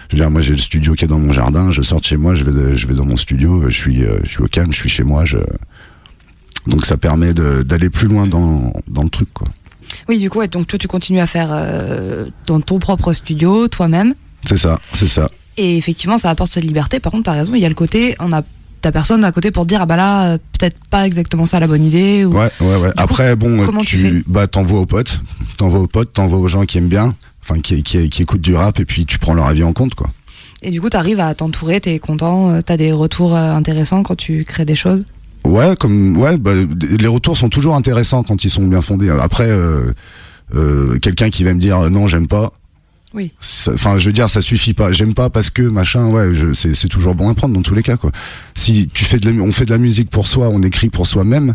je veux dire, moi j'ai le studio qui est dans mon jardin, je sors de chez moi, je vais, je vais dans mon studio, je suis, euh, je suis au calme, je suis chez moi, je... donc ça permet d'aller plus loin dans, dans le truc, quoi. Oui, du coup, donc toi tu continues à faire euh, dans ton propre studio toi-même. C'est ça, c'est ça. Et effectivement, ça apporte cette liberté. Par contre, t'as raison, il y a le côté, on a ta personne à côté pour te dire ah bah là euh, peut-être pas exactement ça la bonne idée ou Ouais, ouais, ouais. Après, bon, comment tu bah, t'envoies aux potes, t'envoies aux potes, t'envoies aux gens qui aiment bien, enfin, qui, qui, qui écoutent du rap, et puis tu prends leur avis en compte, quoi. et du coup t'arrives à t'entourer t'es content euh, t'as des retours euh, intéressants quand tu crées des choses? Ouais, comme ouais, bah, les retours sont toujours intéressants quand ils sont bien fondés. Après, euh, euh, quelqu'un qui va me dire non, j'aime pas. Oui. Enfin, je veux dire, ça suffit pas. J'aime pas parce que machin. Ouais, c'est toujours bon à prendre dans tous les cas, quoi. Si tu fais de la, on fait de la musique pour soi, on écrit pour soi-même,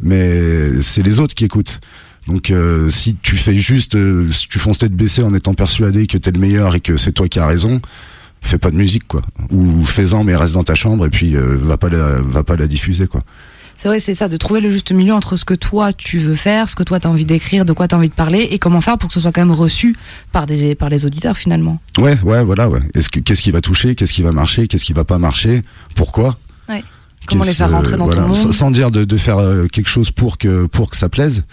mais c'est les autres qui écoutent. Donc, euh, si tu fais juste, euh, si tu fonces tête baissée en étant persuadé que t'es le meilleur et que c'est toi qui as raison, fais pas de musique, quoi. Ou fais-en, mais reste dans ta chambre et puis euh, va pas la, va pas la diffuser, quoi. C'est vrai c'est ça de trouver le juste milieu entre ce que toi tu veux faire ce que toi t'as envie d'écrire de quoi t'as envie de parler et comment faire pour que ce soit quand même reçu par des par les auditeurs finalement. Ouais, ouais, voilà, ouais. Est-ce que qu'est-ce qui va toucher, qu'est-ce qui va marcher, qu'est-ce qui va pas marcher, pourquoi comment les faire rentrer euh, dans voilà, ton monde. Sans dire de, de faire euh, quelque chose pour que pour que ça plaise,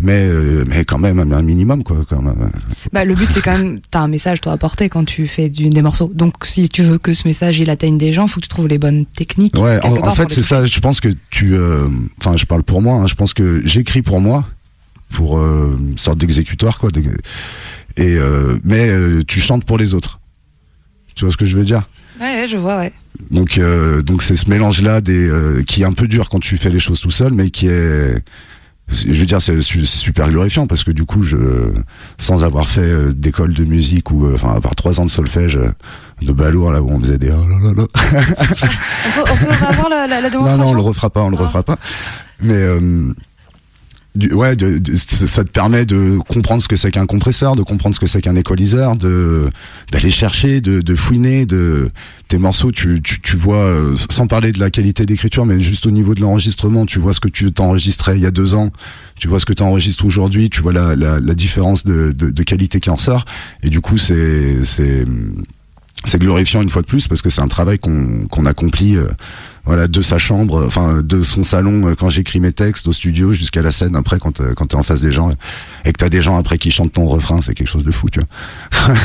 mais euh, mais quand même un minimum quoi. Quand même. Bah, le but, c'est quand même, t'as un message, toi, à porter quand tu fais du, des morceaux. Donc, si tu veux que ce message, il atteigne des gens, faut que tu trouves les bonnes techniques. Ouais, en, fait c'est ça. Je pense que tu, euh, enfin je parle pour moi. hein, je pense que j'écris pour moi, pour euh, une sorte d'exécutoire quoi. d'ex- et euh, mais euh, tu chantes pour les autres. Tu vois ce que je veux dire? Ouais, ouais, je vois, ouais. Donc euh, donc c'est ce mélange là des euh, qui est un peu dur quand tu fais les choses tout seul, mais qui est je veux dire c'est su- c'est super glorifiant parce que du coup je sans avoir fait euh, d'école de musique ou euh, enfin part trois ans de solfège euh, de balourd là où on faisait des oh là là là. On peut, on peut avoir la, la, la non démonstration non on le refera pas on le refera pas mais euh, ouais ça te permet de comprendre ce que c'est qu'un compresseur de comprendre ce que c'est qu'un équaliseur de d'aller chercher de, de fouiner de tes morceaux tu, tu, tu vois euh, sans parler de la qualité d'écriture mais juste au niveau de l'enregistrement tu vois ce que tu t'enregistrais il y a deux ans tu vois ce que tu enregistres aujourd'hui tu vois la, la, la différence de, de, de qualité qui en sort. Et du coup c'est c'est c'est glorifiant une fois de plus parce que c'est un travail qu'on qu'on accomplit euh, voilà de sa chambre enfin de son salon euh, quand j'écris mes textes au studio jusqu'à la scène après quand euh, quand t'es en face des gens et que t'as des gens après qui chantent ton refrain c'est quelque chose de fou tu vois <laughs>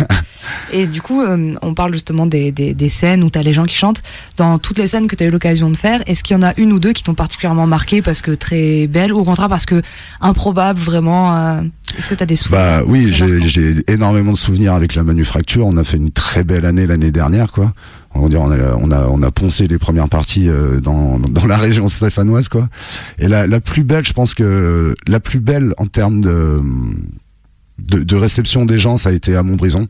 Et du coup, euh, on parle justement des, des, des scènes où tu as les gens qui chantent. Dans toutes les scènes que tu as eu l'occasion de faire, est-ce qu'il y en a une ou deux qui t'ont particulièrement marqué parce que très belle ou au contraire parce que improbable vraiment euh, Est-ce que tu as des souvenirs Bah oui, j'ai énormément de souvenirs avec la manufacture. On a fait une très belle année l'année dernière, quoi. On a, on a, on a poncé les premières parties euh, dans, dans la région stéphanoise, quoi. Et la, la plus belle, je pense que la plus belle en termes de, de, de réception des gens, ça a été à Montbrison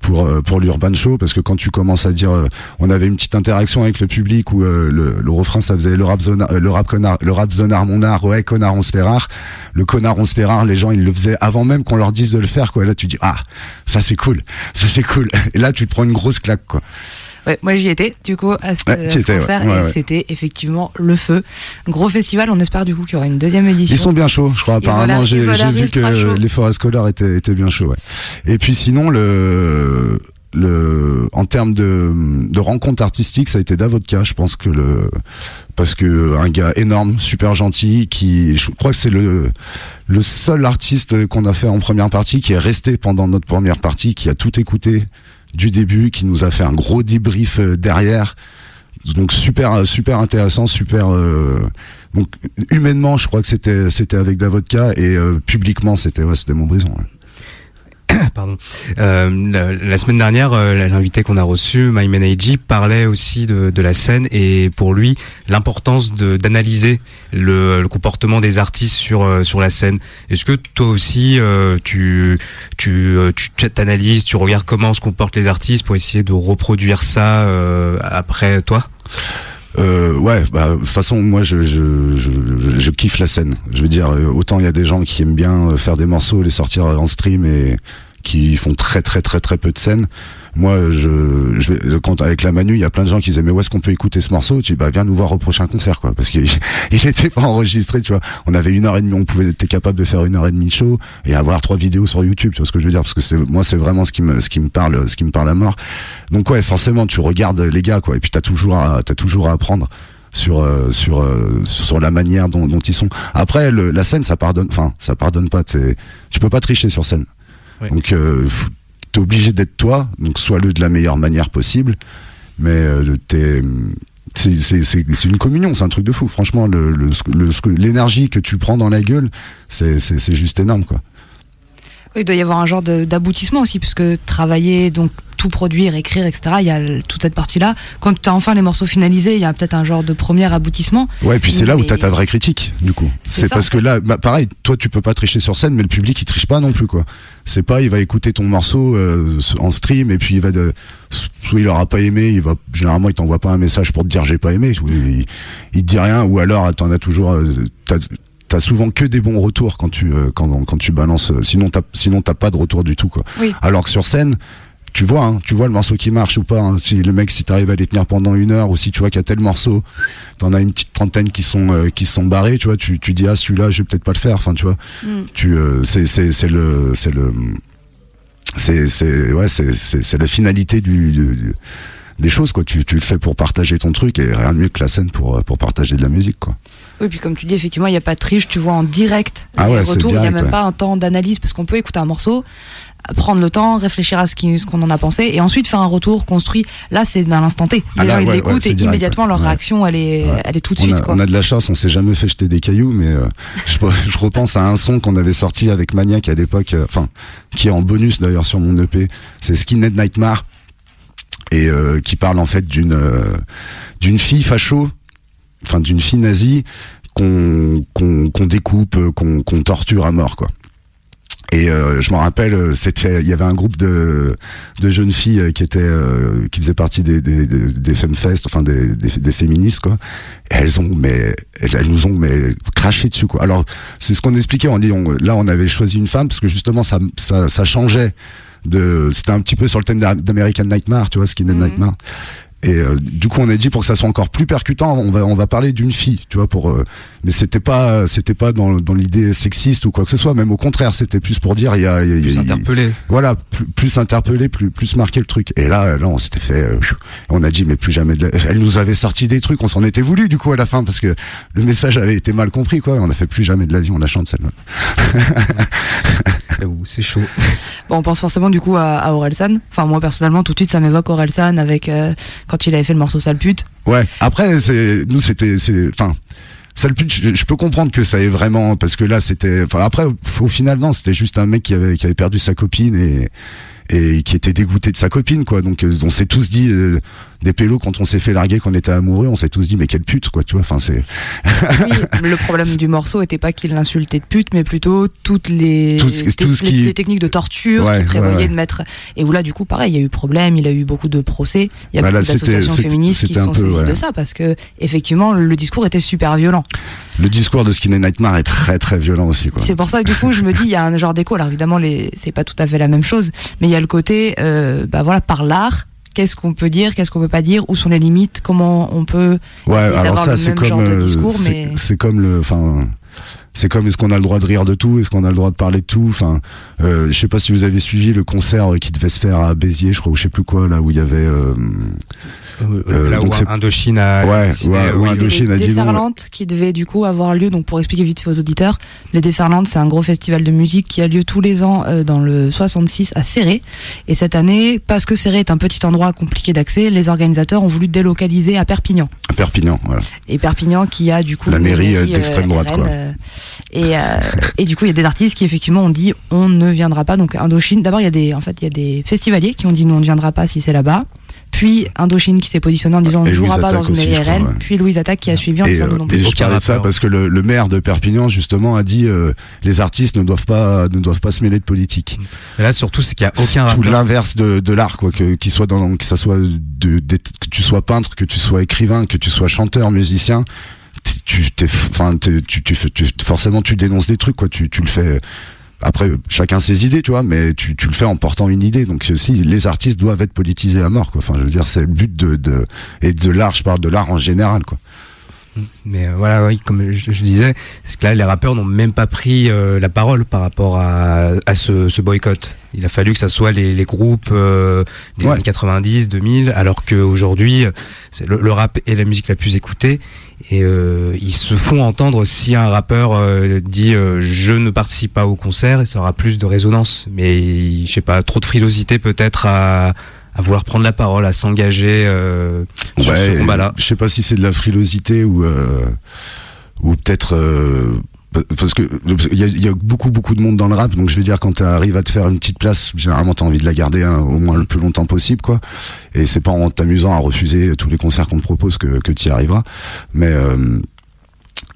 pour euh, pour l'urban show parce que quand tu commences à dire euh, on avait une petite interaction avec le public où euh, le, le refrain ça faisait le rap zone le rap connard le rap zonard mon art ouais connard on se fait rare. Le connard on se fait rare les gens ils le faisaient avant même qu'on leur dise de le faire quoi. Et là tu dis ah ça c'est cool. Ça c'est cool. <laughs> Et là tu te prends une grosse claque quoi Ouais, moi j'y étais du coup à ce, Ouais, à ce étais, concert Ouais, et c'était effectivement le feu. Gros festival, on espère du coup qu'il y aura une deuxième édition. Ils sont bien chauds, je crois. Apparemment, j'ai vu que les Forest Scholars étaient, étaient bien chauds. Ouais. Et puis sinon, le, le, en termes de, de rencontres artistiques, ça a été Davodka. Je pense que le, parce que un gars énorme, super gentil, qui, je crois que c'est le, le seul artiste qu'on a fait en première partie qui est resté pendant notre première partie, qui a tout écouté du début, qui nous a fait un gros débrief euh, derrière. Donc super super intéressant, super euh, donc humainement, je crois que c'était c'était avec de la vodka et euh, publiquement c'était ouais, c'était Montbrison. ouais. <coughs> Pardon. Euh, la, la semaine dernière, euh, l'invité qu'on a reçu, My Meneji, parlait aussi de, de la scène et pour lui l'importance d'analyser le, le comportement des artistes sur euh, sur la scène. Est-ce que toi aussi euh, tu tu euh, tu t'analyses, tu regardes comment se comportent les artistes pour essayer de reproduire ça euh, après toi? Euh, ouais, bah, de toute façon, moi, je, je, je, kiffe la scène. Je veux dire, euh, autant il y a des gens qui aiment bien euh, faire des morceaux, les sortir en stream et qui font très très très très peu de scènes. Moi, je, je quand avec la Manu, il y a plein de gens qui disaient mais où est-ce qu'on peut écouter ce morceau? Tu dis bah viens nous voir au prochain concert quoi, parce qu'il <laughs> il était pas enregistré, tu vois. On avait une heure et demie, on pouvait être capable de faire une heure et demie de show et avoir trois vidéos sur YouTube, tu vois ce que je veux dire? Parce que c'est moi c'est vraiment ce qui me ce qui me parle, ce qui me parle à mort. Donc ouais, forcément tu regardes les gars quoi, et puis t'as toujours à, t'as toujours à apprendre sur euh, sur euh, sur la manière dont, dont ils sont. Après le, la scène ça pardonne, enfin ça pardonne pas. Tu peux pas tricher sur scène. Ouais. Donc euh, t'es obligé d'être toi, donc sois-le de la meilleure manière possible. Mais euh, t'es c'est une communion, c'est un truc de fou. Franchement, le le le- que- l'énergie que tu prends dans la gueule, c'est juste énorme quoi. Oui, il doit y avoir un genre d'aboutissement aussi, puisque travailler, donc tout produire, écrire, etc., il y a toute cette partie-là. Quand tu as enfin les morceaux finalisés, il y a peut-être un genre de premier aboutissement. Ouais, et puis c'est là où Mais- t'as ta vraie critique, du coup. C'est parce que là, bah, pareil, toi tu peux pas tricher sur scène, mais le public il triche pas non plus, quoi. C'est pas, il va écouter ton morceau euh, en stream et puis il va de, soit il aura pas aimé, il va, généralement il t'envoie pas un message pour te dire j'ai pas aimé, il, il te dit rien, ou alors t'en as toujours, euh, t'as, souvent que des bons retours quand tu, euh, quand, quand tu balances, euh, sinon t'as, sinon t'as pas de retour du tout, quoi. Oui. Alors que sur scène, tu vois, hein, tu vois le morceau qui marche ou pas. hein. si le mec, si t'arrives à les tenir pendant une heure, ou si tu vois qu'il y a tel morceau, t'en as une petite trentaine qui sont euh, qui se sont barrés, tu vois, tu tu dis ah celui-là, je vais peut-être pas le faire. Enfin, tu vois, Mm. tu euh, c'est c'est c'est le c'est le c'est c'est ouais c'est c'est c'est la finalité du, du- du- des choses quoi. Tu tu le fais pour partager ton truc et rien de mieux que la scène pour euh, pour partager de la musique quoi. Oui, puis comme tu dis, effectivement, il n'y a pas de triche, tu vois en direct Ah les ouais, retours, il n'y a même ouais. pas un temps d'analyse, parce qu'on peut écouter un morceau, prendre le temps, réfléchir à ce qu'on en a pensé et ensuite faire un retour construit. Là, c'est dans l'instant T. Les Ah là, gens, ils ouais, l'écoutent ouais, et direct, immédiatement leur Ouais. réaction, elle est, elle est tout de on, suite. a, quoi. on a de la chance, on s'est jamais fait jeter des cailloux, mais euh, je, je repense à un son qu'on avait sorti avec Maniac à l'époque, euh, enfin, qui est en bonus d'ailleurs sur mon EP, c'est Skinhead Nightmare, et euh, qui parle en fait d'une euh, d'une fille facho, enfin d'une fille nazie qu'on qu'on qu'on découpe, euh, qu'on qu'on torture à mort, quoi. Et euh, je m'en rappelle, euh, c'était, il y avait un groupe de de jeunes filles euh, qui étaient, euh, qui faisaient partie des des des, femfest, enfin des, des des féministes quoi. Et elles ont, mais elles, nous ont mais craché dessus quoi. Alors c'est ce qu'on expliquait. On dit, là on avait choisi une femme parce que justement ça ça ça changeait de, c'était un petit peu sur le thème d'A- d'American Nightmare, tu vois, Skinhead Mhm. Nightmare. Et euh, du coup, on a dit pour que ça soit encore plus percutant, on va on va parler d'une fille, tu vois, pour. euh, mais c'était pas c'était pas dans dans l'idée sexiste ou quoi que ce soit, même au contraire, c'était plus pour dire il y a, il y a- il Plus y a- interpellé. voilà, plus, plus interpellé, plus plus marqué le truc. Et là, là, on s'était fait, euh, on a dit mais plus jamais. De la- Elle nous avait sorti des trucs, on s'en était voulu du coup à la fin parce que le message avait été mal compris quoi. On a fait plus jamais de la vie, on la chante celle-là. C'est chaud. Bon, on pense forcément du coup à, à Orelsan. Enfin, moi personnellement, tout de suite, ça m'évoque Orelsan avec euh, quand il avait fait le morceau Sale pute. Ouais. Après, c'est nous, c'était, c'est, enfin. Ça le pute, je, peux comprendre que ça ait vraiment parce que là c'était enfin après au, final c'était juste un mec qui avait qui avait perdu sa copine et et qui était dégoûté de sa copine quoi donc euh, on s'est tous dit euh, des pélos quand on s'est fait larguer qu'on était amoureux on s'est tous dit mais quelle pute quoi tu vois enfin c'est Oui, le problème du morceau était pas qu'il l'insultait de pute, mais plutôt toutes les, Tout ce- toutes tout ce les, qui- les techniques de torture Ouais, qu'il prévoyait ouais, ouais. de mettre. Et où là, du coup, pareil, il y a eu problème, il a eu beaucoup de procès, il y a Bah beaucoup d'associations féministes qui sont peu, saisies de ça parce que effectivement, le discours était super violent. le discours de Skinny Nightmare est très très violent aussi quoi C'est pour ça que du coup, je me dis, il y a un genre d'écho. Alors évidemment, les, c'est pas tout à fait la même chose, mais il y a le côté, euh, bah voilà, par l'art. Qu'est-ce qu'on peut dire, qu'est-ce qu'on peut pas dire, où sont les limites, comment on peut Ouais, essayer alors d'avoir ça le c'est même genre comme de discours, c'est- mais c'est comme le enfin c'est comme est-ce qu'on a le droit de rire de tout, est-ce qu'on a le droit de parler de tout? Enfin, euh, je sais pas si vous avez suivi le concert euh, qui devait se faire à Béziers, je crois, ou je sais plus quoi, là où il y avait. euh, Euh, là où Indochine a Ouais, décidé, ouais, euh, ouais, oui, Indochine les a dit non. déferlantes qui devaient du coup avoir lieu. Donc pour expliquer vite fait aux auditeurs, les déferlantes c'est un gros festival de musique qui a lieu tous les ans euh, dans le 66 à Serré. Et cette année, parce que Serré est un petit endroit compliqué d'accès, les organisateurs ont voulu délocaliser à Perpignan. à Perpignan, voilà. Et Perpignan qui a du coup La mairie, euh, d'extrême droite, RN, quoi. Euh, et, euh, et du coup il y a des artistes qui effectivement ont dit on ne viendra pas. Donc Indochine, d'abord il y a des en fait il y a des festivaliers qui ont dit nous on ne viendra pas si c'est là-bas. Puis Indochine qui s'est positionné en disant on Et ne jouera pas dans une aussi, mairie je crois, RN. ouais. Puis Louise Attaque qui a suivi en Et, disant euh, non et plus. je Aucun parlais de ça parce que le, le maire de Perpignan justement a dit euh, les artistes ne doivent pas ne doivent pas se mêler de politique. Mais là, surtout, c'est qu'il n'y a aucun Tout l'inverse de, de l'art quoi, que qu'il soit dans que ça soit de, de- que tu sois peintre, que tu sois écrivain, que tu sois chanteur, musicien. Tu t'es enfin tu tu forcément tu dénonces des trucs quoi. Tu tu le fais. Après, chacun ses idées, tu vois, mais tu, tu le fais en portant une idée. Donc, si les artistes doivent être politisés à mort, quoi. Enfin, je veux dire, c'est le but de, de et de l'art. Je parle de l'art en général, quoi. Mais euh, voilà, oui, comme je, je disais, c'est que là, les rappeurs n'ont même pas pris euh, la parole par rapport à, à ce, ce boycott. Il a fallu que ça soit les, les groupes euh, des Ouais. années 90, 2000, alors qu'aujourd'hui, le, le rap est la musique la plus écoutée. Et euh, ils se font entendre si un rappeur euh, dit euh, je ne participe pas au concert, et ça aura plus de résonance. Mais je sais pas, trop de frilosité peut-être à, à vouloir prendre la parole, à s'engager euh, sur Ouais, ce combat-là. Je sais pas si c'est de la frilosité ou euh, ou peut-être euh, parce que il y y a beaucoup beaucoup de monde dans le rap, donc je veux dire quand tu arrives à te faire une petite place, généralement t'as envie de la garder hein, au moins le plus longtemps possible, quoi. Et c'est pas en t'amusant à refuser tous les concerts qu'on te propose que que tu y arriveras. Mais euh,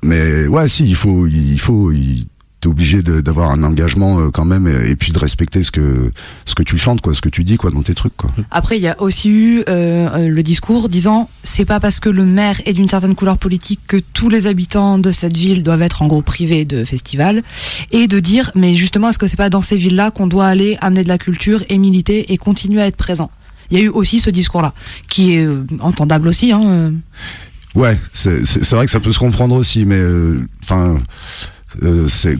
mais ouais, si il faut il faut il, t'es obligé d'avoir un engagement euh, quand même et, et puis de respecter ce que ce que tu chantes quoi, ce que tu dis quoi dans tes trucs quoi. Après, il y a aussi eu euh, euh, le discours disant c'est pas parce que le maire est d'une certaine couleur politique que tous les habitants de cette ville doivent être en gros privés de festivals et de dire mais justement est-ce que c'est pas dans ces villes-là qu'on doit aller amener de la culture et militer et continuer à être présent? Il y a eu aussi ce discours-là qui est euh, entendable aussi. Hein. Ouais, c'est vrai que ça peut se comprendre aussi, mais enfin, euh, c'est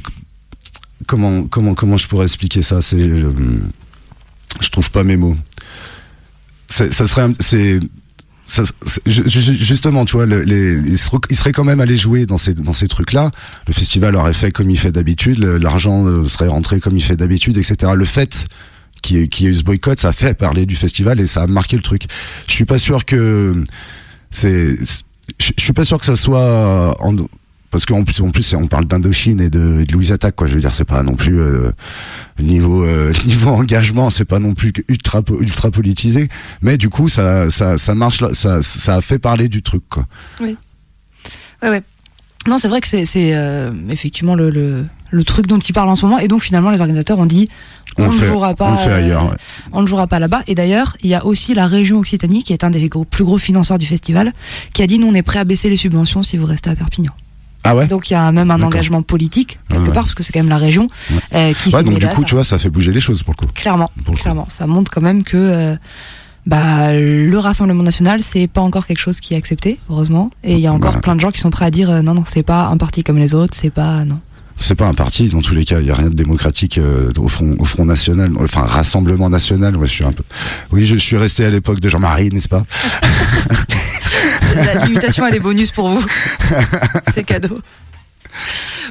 comment comment comment je pourrais expliquer ça? C'est euh, je trouve pas mes mots. Ça serait c'est justement, tu vois, ils, seraient, quand même allés jouer dans ces dans ces trucs-là. Le festival aurait fait comme il fait d'habitude, l'argent euh, serait rentré comme il fait d'habitude, etc. Le fait qui qui a eu ce boycott, ça fait parler du festival et ça a marqué le truc. Je suis pas sûr que c'est, je je suis pas sûr que ça soit parce qu'en plus, en plus, on parle d'Indochine et de, et de Louise Attaque, quoi. Je veux dire, c'est pas non plus euh, niveau euh, <laughs> niveau engagement, c'est pas non plus ultra po- ultra politisé, mais du coup, ça ça ça marche, ça ça a fait parler du truc, quoi. Ouais, ouais. Non, c'est vrai que c'est euh, effectivement le, le, le truc dont il parle en ce moment. Et donc, finalement, les organisateurs ont dit on, On ne jouera pas. on le fait ailleurs, ouais. On ne jouera pas là-bas. Et d'ailleurs, il y a aussi la région Occitanie, qui est un des gros- plus gros financeurs du festival, qui a dit nous, on est prêt à baisser les subventions si vous restez à Perpignan. Ah ouais. Donc, il y a même un engagement politique, quelque ouais. part, parce que c'est quand même la région euh, qui Ouais, donc du coup, ça. tu vois, ça fait bouger les choses pour le coup. Clairement, coup. clairement. Ça montre quand même que euh, bah, le Rassemblement national, c'est pas encore quelque chose qui est accepté, heureusement. Et il y a encore Bah. plein de gens qui sont prêts à dire euh, non, non, c'est pas un parti comme les autres, c'est pas. Non. C'est pas un parti, dans tous les cas, il y a rien de démocratique euh, au front au front national, enfin rassemblement national. Moi, je suis un peu. Oui, je, je suis resté à l'époque de Jean-Marie, n'est-ce pas? <laughs> La limitation, elle est bonus pour vous. <laughs> c'est cadeau.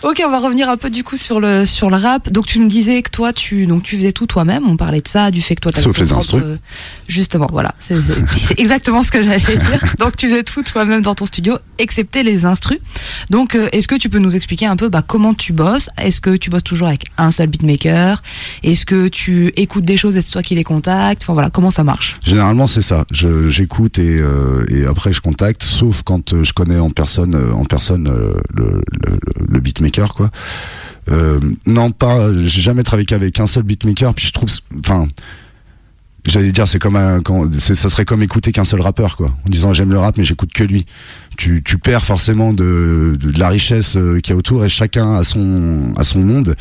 Ok, on va revenir un peu du coup sur le sur le rap. Donc tu nous disais que toi tu donc tu faisais tout toi-même. On parlait de ça, du fait que toi t'avais Sauf les instrus. euh, Justement, voilà, <laughs> c'est exactement ce que j'allais dire. Donc tu faisais tout toi-même dans ton studio, excepté les instrus. Donc euh, est-ce que tu peux nous expliquer un peu bah, comment tu bosses? Est-ce que tu bosses toujours avec un seul beatmaker? Est-ce que tu écoutes des choses et c'est toi qui les contactes? Enfin voilà, comment ça marche? Généralement, c'est ça. Je j'écoute et euh, et après je contacte, sauf quand je connais en personne en personne euh, le, le le beatmaker quoi. Euh, non, pas. J'ai jamais travaillé qu'avec un seul beatmaker. Puis je trouve, enfin. J'allais dire, c'est comme un, quand, ça serait comme écouter qu'un seul rappeur, quoi. En disant j'aime le rap, mais j'écoute que lui. Tu, tu perds forcément de la richesse euh, qu'il y a autour et chacun a son, a son monde.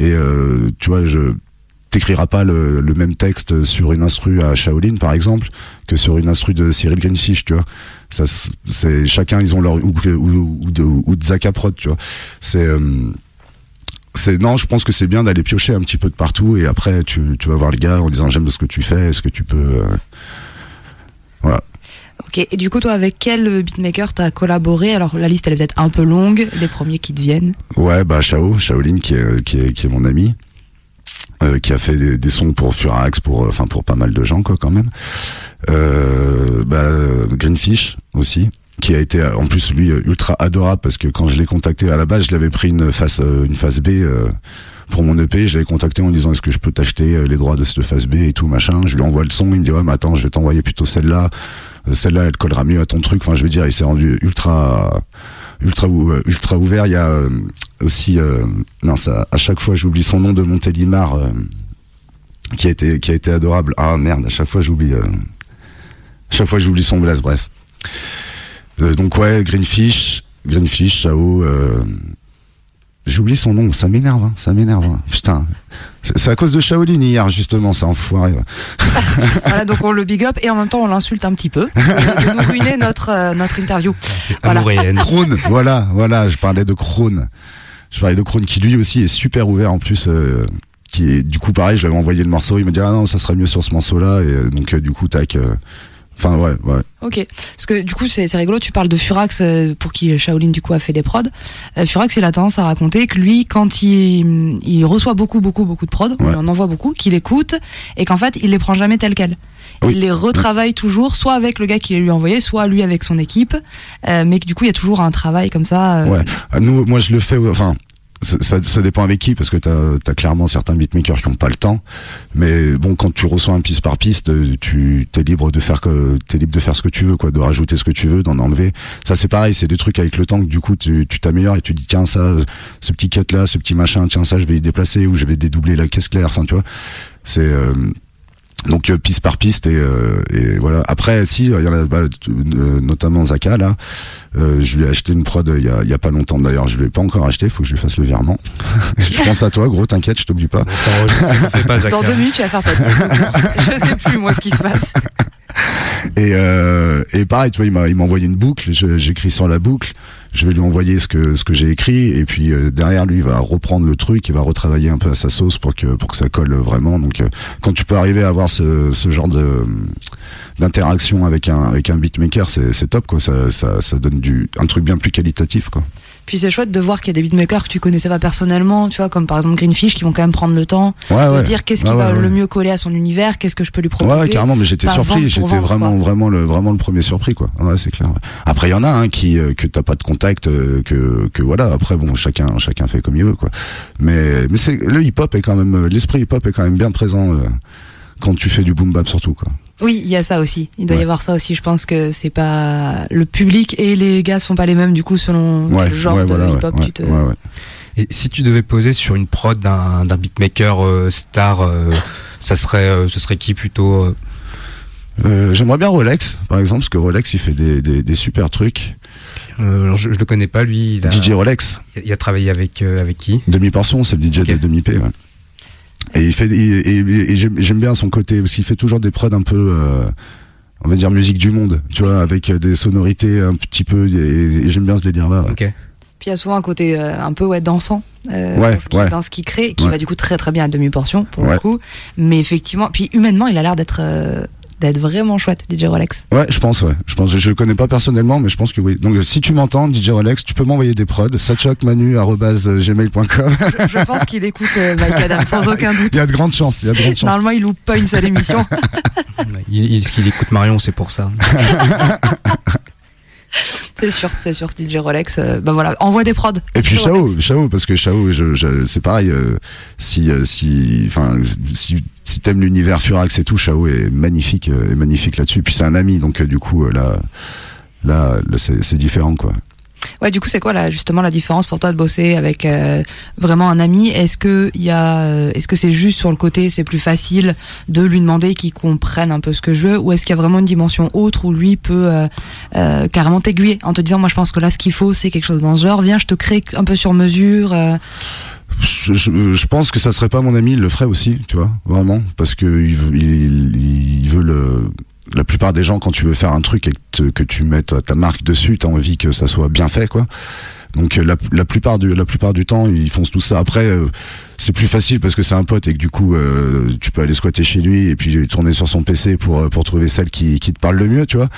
Et euh, tu vois, je t'écriras pas le, le même texte sur une instru à Shaolin, par exemple, que sur une instru de Cyril Greenfish, tu vois. Ça, c'est chacun, ils ont leur ou, ou, ou de, ou de Zaka Prod, tu vois. C'est euh, c'est non, je pense que c'est bien d'aller piocher un petit peu de partout et après tu, tu vas voir le gars en disant j'aime ce que tu fais, est-ce que tu peux euh, voilà. Ok, et du coup toi avec quel beatmaker t'as collaboré? Alors la liste elle est peut-être un peu longue, les premiers qui te viennent. Ouais, bah Shao, Shaolin qui est qui est, qui est mon ami. Euh, qui a fait des, des sons pour Furax, pour euh, enfin pour pas mal de gens quoi quand même. Euh, bah, Greenfish aussi, qui a été en plus lui ultra adorable parce que quand je l'ai contacté à la base, je l'avais pris une face euh, une phase B euh, pour mon EP, je l'avais contacté en disant est-ce que je peux t'acheter les droits de cette phase B et tout machin. Je lui envoie le son, il me dit ouais mais attends je vais t'envoyer plutôt celle-là, celle-là elle collera mieux à ton truc. Enfin je veux dire il s'est rendu ultra ultra ultra ouvert. Il y a aussi euh, non ça à chaque fois j'oublie son nom de Montélimar euh, qui a été qui a été adorable. Ah merde à chaque fois j'oublie euh, à chaque fois j'oublie son blaze bref. Euh, donc ouais Greenfish Greenfish Chao euh, J'oublie son nom, ça m'énerve, hein, ça m'énerve. hein. Putain, c'est à cause de Shaolin hier justement, ça enfoiré. <laughs> voilà, donc on le big up et en même temps on l'insulte un petit peu. Veut nous ruiner notre, euh, notre interview. Voilà. Et haine. Krone, voilà, voilà, je parlais de Krone. Je parlais de Krone qui lui aussi est super ouvert en plus. euh, qui est du coup pareil, je lui avais envoyé le morceau, il m'a dit ah non ça serait mieux sur ce morceau-là et euh, donc euh, du coup tac. euh, Enfin ouais, ouais. Ok, parce que du coup c'est rigolo, tu parles de Furax euh, pour qui Shaolin du coup a fait des prods. Euh, Furax il a tendance à raconter que lui quand il, il reçoit beaucoup beaucoup beaucoup de prods, on lui en envoie beaucoup, qu'il écoute et qu'en fait il les prend jamais tels quels. Oui. Il les retravaille toujours, soit avec le gars qui les lui a envoyés, soit lui avec son équipe, euh, mais que du coup il y a toujours un travail comme ça. euh, Ouais. Ah, nous, moi, je le fais. Enfin, ça, ça, ça dépend avec qui, parce que t'as as clairement certains beatmakers qui ont pas le temps. Mais bon, quand tu reçois un piste par piste, euh, tu t'es libre de faire que t'es libre de faire ce que tu veux, quoi, de rajouter ce que tu veux, d'en enlever. Ça, c'est pareil. C'est des trucs avec le temps que du coup, tu tu t'améliores et tu dis tiens ça, ce petit cut là, ce petit machin, tiens ça, je vais y déplacer ou je vais dédoubler la caisse claire. Enfin, tu vois, c'est euh, donc euh, piste par piste et, euh, et voilà. Après, si il y en a bah, euh, notamment Zaka là, euh, je lui ai acheté une prod il y a, il y a pas longtemps d'ailleurs. Je lui ai pas encore acheté. Faut que je lui fasse le virement. <laughs> je pense à toi, gros. T'inquiète, je t'oublie pas. <laughs> Zaka. Dans deux minutes tu vas faire ça. <laughs> Je sais plus moi ce qui se passe. Et, euh, et pareil, tu vois, il m'a, il m'a envoyé une boucle. je- J'écris sur la boucle. Je vais lui envoyer ce que ce que j'ai écrit et puis euh, derrière lui, il va reprendre le truc, il va retravailler un peu à sa sauce pour que pour que ça colle vraiment. Donc, euh, quand tu peux arriver à avoir ce ce genre de d'interaction avec un avec un beatmaker, c'est top quoi. Ça ça ça donne du un truc bien plus qualitatif quoi. Puis c'est chouette de voir qu'il y a des beatmakers que tu connaissais pas personnellement, tu vois, comme par exemple Greenfish, qui vont quand même prendre le temps Ouais, de ouais. dire qu'est-ce qui Ouais, va le mieux coller à son univers, qu'est-ce que je peux lui proposer. ouais, carrément, mais j'étais surpris, j'étais vraiment, quoi. vraiment le, vraiment le premier surpris, quoi. Ouais, c'est clair. Après, il y en a un qui, euh, que t'as pas de contact, euh, que, que voilà. Après, bon, chacun, chacun fait comme il veut, quoi. Mais, mais c'est le hip-hop est quand même, euh, l'esprit hip-hop est quand même bien présent euh, quand tu fais du boom bap surtout, quoi. Oui, il y a ça aussi. Il doit y avoir ça aussi. Je pense que c'est pas le public et les gars sont pas les mêmes du coup selon Ouais, le genre ouais, de voilà, hip-hop. ouais, tu te... ouais, ouais. Et si tu devais poser sur une prod d'un d'un beatmaker euh, star, euh, ça serait euh, ce serait qui plutôt euh, Euh, J'aimerais bien Rolex, par exemple, parce que Rolex, il fait des, des, des super trucs. euh, alors je, je le connais pas lui. Il a, DJ Rolex, il a travaillé avec euh, avec qui? Demi portion, c'est le DJ Ok. de demi P. Ouais. Et il fait, et, et- et j'aime bien son côté, parce qu'il fait toujours des prods un peu, euh, on va dire musique du monde, tu vois, avec euh, des sonorités un petit peu, et, et j'aime bien ce délire-là. ouais. Ok. Puis il y a souvent un côté euh, un peu ouais dansant euh, Ouais, dans, ce qui, ouais. dans ce qu'il crée, qui Ouais. va du coup très très bien à demi portion pour le coup. Mais effectivement, puis humainement, il a l'air d'être euh, d'être vraiment chouette, DJ Rolex. Ouais, je pense, ouais. Je pense, je, je le connais pas personnellement, mais je pense que oui. Donc, si tu m'entends, DJ Rolex, tu peux m'envoyer des prods, satchokmanu.gmail.com. Je, je pense qu'il écoute euh, Mike Adam sans <laughs> aucun doute. Il y a de grandes chances, il y a de grandes chances. Normalement, il loupe pas une seule émission. <laughs> Il, il, qu'il écoute Marion, c'est pour ça. <laughs> c'est sûr, c'est sûr. DJ Rolex, euh, bah voilà, envoie des prods. Et puis Chao. Chao, parce que Chao, je, je, c'est pareil. euh, si, euh, si, enfin, si, si t'aimes l'univers Furax et tout, Chao est magnifique, euh, est magnifique là-dessus. Puis c'est un ami, donc euh, du coup, euh, là, là, c'est, différent, quoi. Ouais, du coup, c'est quoi là, justement la différence pour toi de bosser avec vraiment un ami? Est-ce que il est-ce que c'est juste sur le côté, c'est plus facile de lui demander qu'il comprenne un peu ce que je veux, ou est-ce qu'il y a vraiment une dimension autre où lui peut carrément t'aiguiller en te disant, moi, je pense que là, ce qu'il faut, c'est quelque chose dans ce genre. Viens, je te crée un peu sur mesure. Je, pense que ça serait pas mon ami, il le ferait aussi, tu vois, vraiment, parce que il veut, il, veut le. La plupart des gens, quand tu veux faire un truc et que, que tu mets ta, ta marque dessus, t'as envie que ça soit bien fait, quoi. Donc euh, la, la plupart du la plupart du temps, ils font tout ça. Après, euh, c'est plus facile parce que c'est un pote et que du coup, euh, tu peux aller squatter chez lui et puis tourner sur son PC pour pour trouver celle qui, qui te parle le mieux, tu vois.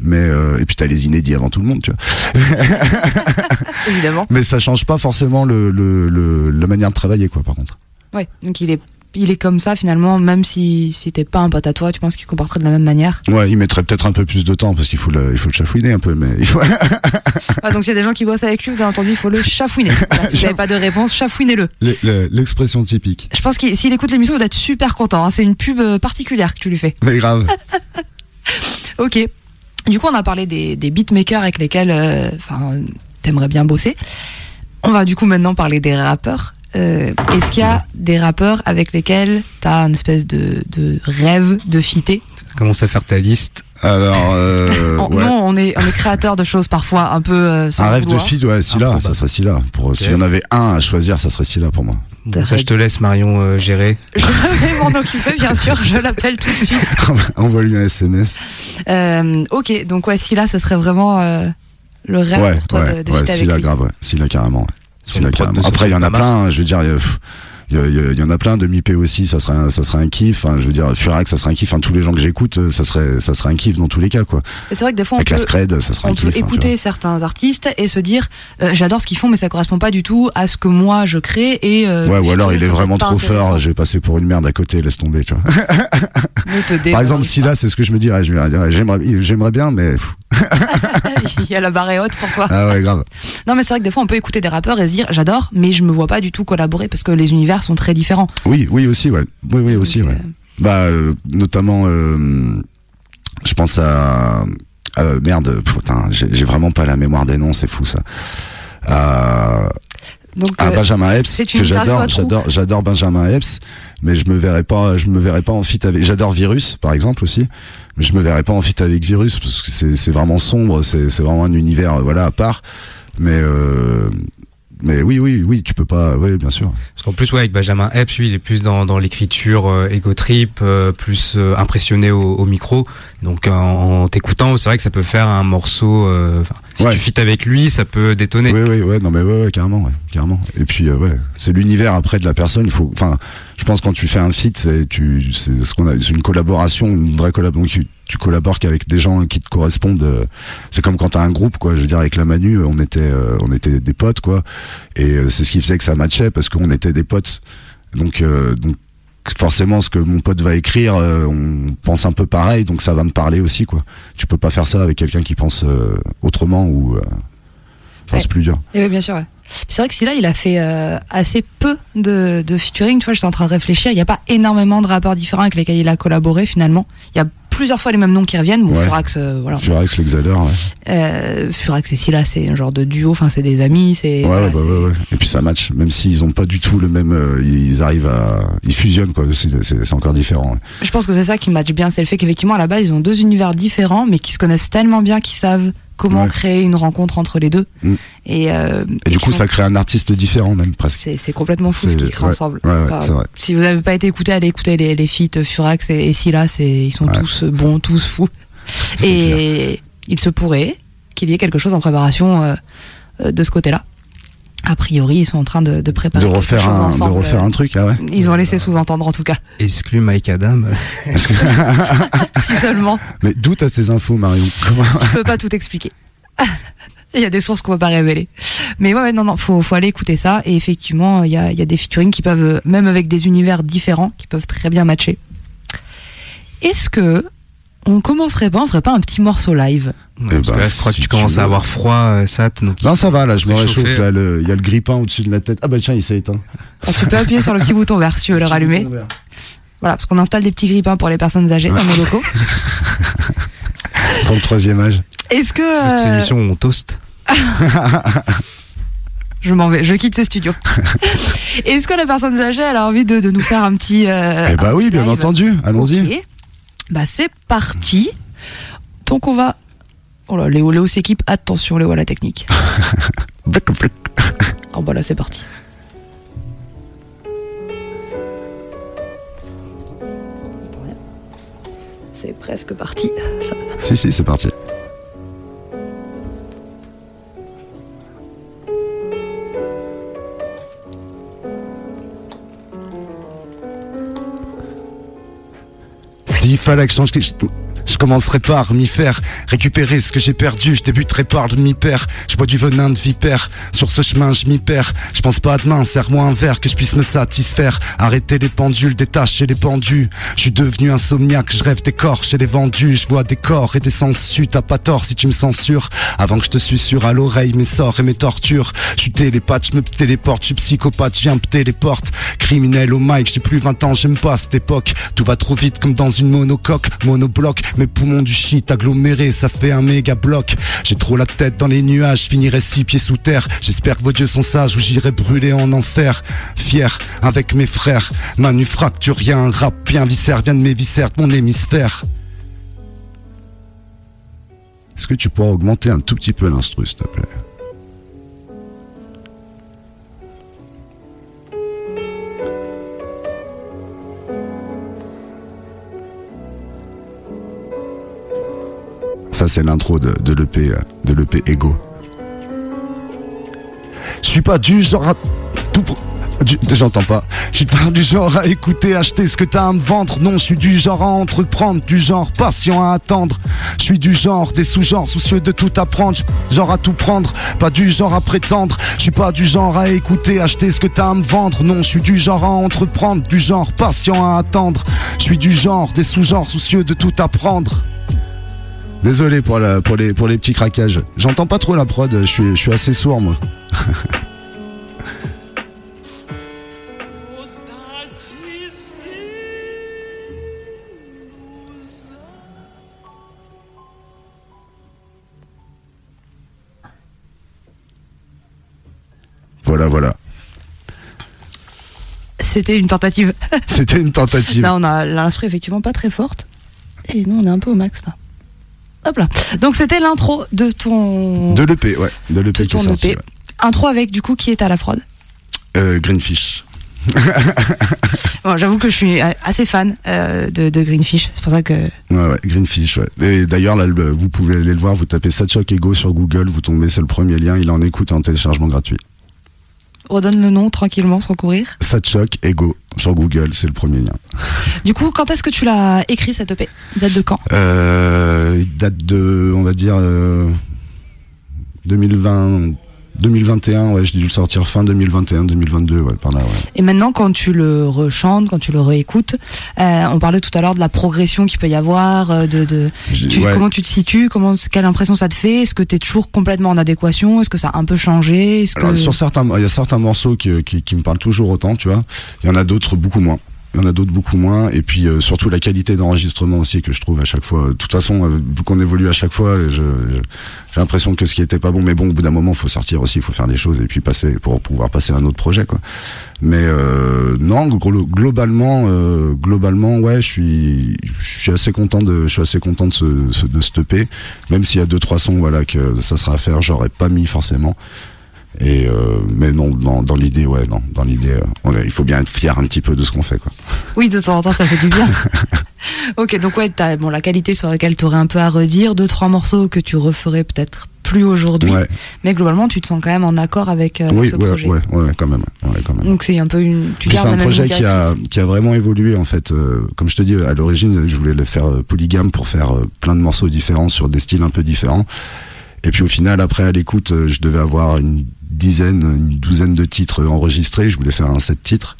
Mais euh, et puis t'as les inédits avant tout le monde, tu vois. <laughs> Évidemment. Mais ça change pas forcément le, le, le la manière de travailler, quoi. Par contre. Ouais. Donc il est, il est comme ça finalement, même si t'es pas un pote à toi, tu penses qu'il se comporterait de la même manière? Ouais, il mettrait peut-être un peu plus de temps parce qu'il faut le, il faut le chafouiner un peu, mais il faut... <laughs> Ouais, donc s'il y a des gens qui bossent avec lui, vous avez entendu, il faut le chafouiner. <laughs> Voilà, si vous n'avez pas de réponse, chafouinez-le. Le- le- l'expression typique. Je pense qu'il s'il écoute l'émission, il doit être super content. hein. C'est une pub euh, particulière que tu lui fais. <laughs> Mais grave. Ok. Du coup, on a parlé des, des beatmakers avec lesquels euh, enfin, t'aimerais bien bosser. On va du coup maintenant parler des rappeurs. Euh, Est-ce qu'il y a des rappeurs avec lesquels t'as une espèce de, de rêve de fitter? Commence à faire ta liste? Alors, euh, <laughs> On- ouais. Nous, on est, on est créateurs de choses parfois un peu. euh, sans un rêve de fille, ouais, Scylla, ça serait Scylla. Pour, S'il y en avait un à choisir, ça serait Scylla pour moi. Bon, ça, je te laisse Marion euh, gérer. <laughs> Je vais m'en occuper, bien sûr. Je l'appelle tout de suite. <laughs> Envoie-lui un SMS. Euh, ok, donc ouais, si là, ce serait vraiment euh, le rêve ouais, pour toi ouais, de, de ouais, fitter avec Scylla, lui. grave, ouais. Scylla, carrément. Après, il y en a plein, hein, je veux dire, il y en a plein de MIP aussi, ça serait un, ça serait un kiff. Enfin, je veux dire, Furax, ça serait un kiff. Enfin, tous les gens que j'écoute, euh, ça serait, ça serait un kiff dans tous les cas, quoi. Et C'est vrai que des fois, on Avec peut, la scred, ça serait un on kiff. peut hein, écouter certains artistes et se dire euh, j'adore ce qu'ils font, mais ça correspond pas du tout à ce que moi je crée. Et, euh, Ouais, ou alors il est vraiment trop fort, je vais passer pour une merde à côté, laisse tomber, tu vois. <laughs> Par exemple, si là, c'est ce que je me dirais, j'aimerais, j'aimerais bien, mais, <laughs> il y a la barre est haute pour toi. ah ouais, grave. Non, mais c'est vrai que des fois, on peut écouter des rappeurs et se dire j'adore, mais je me vois pas du tout collaborer parce que les univers sont très différents. Oui, oui, aussi, ouais. Oui, oui, aussi, Donc, ouais. euh, Bah, euh, notamment, euh, je pense à, à- merde, putain, j'ai vraiment pas la mémoire des noms, c'est fou ça. À, donc, à Benjamin Epps, que j'adore, j'adore, j'adore Benjamin Epps, mais je me verrais pas, je me verrais pas en fit avec. J'adore Virus, par exemple aussi, mais je me verrais pas en fit avec Virus parce que c'est vraiment sombre, c'est vraiment un univers, voilà, à part. Mais euh, mais oui, oui, oui, tu peux pas, oui, bien sûr. Parce qu'en plus, ouais, avec Benjamin Epps, lui, il est plus dans, dans l'écriture euh, ego trip, euh, plus euh, impressionné au, au micro. Donc, en, en t'écoutant, c'est vrai que ça peut faire un morceau. euh, si Ouais. tu fites avec lui, ça peut détonner. Oui, oui, ouais, non, mais ouais, ouais, carrément, ouais, carrément. Et puis, euh, ouais, c'est l'univers après de la personne. Il faut, enfin, je pense quand tu fais un feat, c'est tu, c'est ce qu'on a, c'est une collaboration, une vraie collaboration. Donc, tu, tu collabores qu'avec des gens qui te correspondent. euh, C'est comme quand t'as un groupe, quoi. Je veux dire, avec la Manu, on était, euh, on était des potes, quoi. Et euh, c'est ce qui faisait que ça matchait parce qu'on était des potes. Donc, euh, donc forcément, ce que mon pote va écrire, euh, on pense un peu pareil, donc ça va me parler aussi, quoi. Tu peux pas faire ça avec quelqu'un qui pense euh, autrement ou. euh, Enfin, Ouais. c'est plus dur. Et oui, bien sûr. ouais. C'est vrai que si là, il a fait euh, assez peu de, de featuring. Tu vois, j'étais en train de réfléchir. Il n'y a pas énormément de rappeurs différents avec lesquels il a collaboré finalement. Il y a plusieurs fois les mêmes noms qui reviennent. Bon, Ouais. Furax, euh, voilà. Furax, l'Exhaler, ouais. Euh, Furax et Scylla, c'est un genre de duo. Enfin, c'est des amis. C'est. Ouais, voilà, bah, ouais, ouais. Et puis ça match, même s'ils ont pas du tout le même, euh, ils arrivent à, ils fusionnent quoi. C'est, encore différent. ouais. Je pense que c'est ça qui match bien. C'est le fait qu'effectivement, à la base, ils ont deux univers différents, mais qui se connaissent tellement bien qu'ils savent comment Ouais. créer une rencontre entre les deux. Mm. Et, euh, Et du coup, ça crée un artiste différent même presque. c'est complètement fou ce qu'ils créent ouais, ensemble. ouais, ouais, Enfin, c'est vrai. Si vous n'avez pas été écouté, allez écouter les, les feats Furax et, et Scylla, ils sont tous bons, tous fous. Et il se pourrait qu'il y ait quelque chose en préparation euh, de ce côté-là. A priori, ils sont en train de, de préparer De quelque refaire chose un, ensemble. de refaire un truc, ah ouais. Ils ont laissé sous-entendre en tout cas, Exclu Mike Adam. <laughs> Parce que- <laughs> si seulement. Mais d'où t'as ces infos, Marion? Comment Je peux pas tout expliquer. <laughs> Il y a des sources qu'on peut pas révéler. Mais ouais, non, non, faut, faut aller écouter ça. Et effectivement, il y a, y a des featuring qui peuvent, même avec des univers différents, qui peuvent très bien matcher. Est-ce que on commencerait pas, on ferait pas un petit morceau live Ouais, Eh bah, là, je crois si que tu tu commences veux. à avoir froid, euh, Sat. Donc Non, ça va là, je me réchauffe Il y a le grippin au-dessus de la tête. Ah bah tiens, il s'est éteint. Alors, Tu peux appuyer sur le petit bouton vert si tu veux le <laughs> rallumer. Voilà, parce qu'on installe des petits grippins pour les personnes âgées dans nos locaux. <laughs> Pour le troisième âge. Est-ce que que c'est une euh, émission où on toast. <laughs> je m'en vais, je quitte ce studio. Est-ce que la personne âgée elle a envie de, de nous faire un petit euh, Eh bah oui, bien live entendu. Allons-y. Bah c'est parti. Donc on va. Oh là, Léo, Léo s'équipe. Attention, Léo à la technique. <laughs> Oh bah là c'est parti. C'est presque parti. Ça- Si, si, c'est parti. S'il fallait que je commencerais par m'y faire récupérer ce que j'ai perdu. Je débuterai par le mi-père. Je bois du venin de vipère. Sur ce chemin, je m'y perds. Je pense pas à demain. Serre-moi un verre que je puisse me satisfaire. Arrêter les pendules, détacher les pendus. Je suis devenu insomniaque. Je rêve des corps chez les vendus. Je vois des corps et des sangsues. T'as pas tort si tu me censures. Avant que je te susurre à l'oreille mes sorts et mes tortures. Je suis télépathe, je me téléporte. Je suis psychopathe, viens me téléporte. Criminel au mic, j'ai plus 20 ans, j'aime pas cette époque. Tout va trop vite comme dans une monocoque, monobloc. Mes poumons du shit agglomérés, ça fait un méga bloc. J'ai trop la tête dans les nuages, finirai six pieds sous terre. J'espère que vos dieux sont sages ou j'irai brûler en enfer. Fier avec mes frères, manufacture rien, un rap bien viscère, vient de mes viscères, de mon hémisphère. Est-ce que tu pourras augmenter un tout petit peu l'instru, s'il te plaît? C'est l'intro de, de l'EP, euh, de l'EP Ego. Je suis pas du genre à tout. J'entends pas. Je suis pas du genre à écouter, acheter ce que t'as à me vendre. Non, je suis du genre à entreprendre, du genre patient à attendre. Je suis du genre des sous-genres soucieux de tout apprendre, genre à tout prendre, pas du genre à prétendre. Je suis pas du genre à écouter, acheter ce que t'as à me vendre. Non, je suis du genre à entreprendre, du genre patient à attendre. Je suis du genre des sous-genres soucieux de tout apprendre. Désolé pour, la, pour, les, pour les petits craquages. J'entends pas trop la prod, je suis, je suis assez sourd moi. Voilà, voilà. C'était une tentative. C'était une tentative. Là, on a l'instru effectivement pas très forte. Et nous, on est un peu au max là. Hop là. Donc, c'était l'intro de ton. De l'EP, ouais. De l'EP qui est ton sorti. EP. ouais. Intro avec du coup qui est à la prod. Euh, Greenfish. <laughs> Bon, J'avoue que je suis assez fan euh, de, de Greenfish. C'est pour ça que. Ouais, ouais, Greenfish, ouais. Et d'ailleurs, là, vous pouvez aller le voir, vous tapez Satchok Ego sur Google, vous tombez, c'est le premier lien, il en écoute en téléchargement gratuit. Redonne le nom tranquillement sans courir. Choque, Ego, sur Google, c'est le premier lien. Du coup, quand est-ce que tu l'as écrit cette EP Date de quand? Euh, il date de, on va dire, euh, 2020, 2021, ouais, j'ai dû le sortir fin 2021, 2022, ouais, par là, ouais. Et maintenant, quand tu le rechantes, quand tu le réécoutes, euh, on parlait tout à l'heure de la progression qu'il peut y avoir, euh, de, de J'ai- tu- ouais. comment tu te situes, comment, quelle impression ça te fait, est-ce que tu es toujours complètement en adéquation, est-ce que ça a un peu changé, est-ce que Alors, sur certains, il y a certains morceaux qui, qui, qui me parlent toujours autant, tu vois. Il y en a d'autres beaucoup moins. Il y en a d'autres beaucoup moins. Et puis euh, surtout la qualité d'enregistrement aussi que je trouve à chaque fois. De toute façon, euh, vu qu'on évolue à chaque fois, j'ai l'impression que ce qui était pas bon, mais bon, au bout d'un moment, faut sortir aussi, il faut faire des choses et puis passer pour pouvoir passer à un autre projet, quoi. Mais euh, non, glo- globalement, euh, globalement, ouais, je suis, je suis assez content de, je suis assez content de ce, de EP, même s'il y a deux trois sons, voilà, que ça sera à faire, j'aurais pas mis forcément. Et euh, mais non, dans, dans l'idée, ouais, non, dans l'idée, euh, il faut bien être fier un petit peu de ce qu'on fait, quoi. Oui, de temps en temps, ça fait du bien. <laughs> ok, donc ouais, t'as bon, la qualité sur laquelle tu aurais un peu à redire, deux, trois morceaux que tu referais peut-être plus aujourd'hui, Ouais, mais globalement, tu te sens quand même en accord avec, euh, oui, ce ouais, projet. ouais, ouais, quand même, ouais, quand même. Donc c'est un peu une. Tu gardes la un même projet qui a, qui a vraiment évolué en fait. Euh, comme je te dis, à l'origine, je voulais le faire euh, polygame pour faire euh, plein de morceaux différents sur des styles un peu différents. Et puis au final, après à l'écoute, je devais avoir une dizaine, une douzaine de titres enregistrés. Je voulais faire un set titres.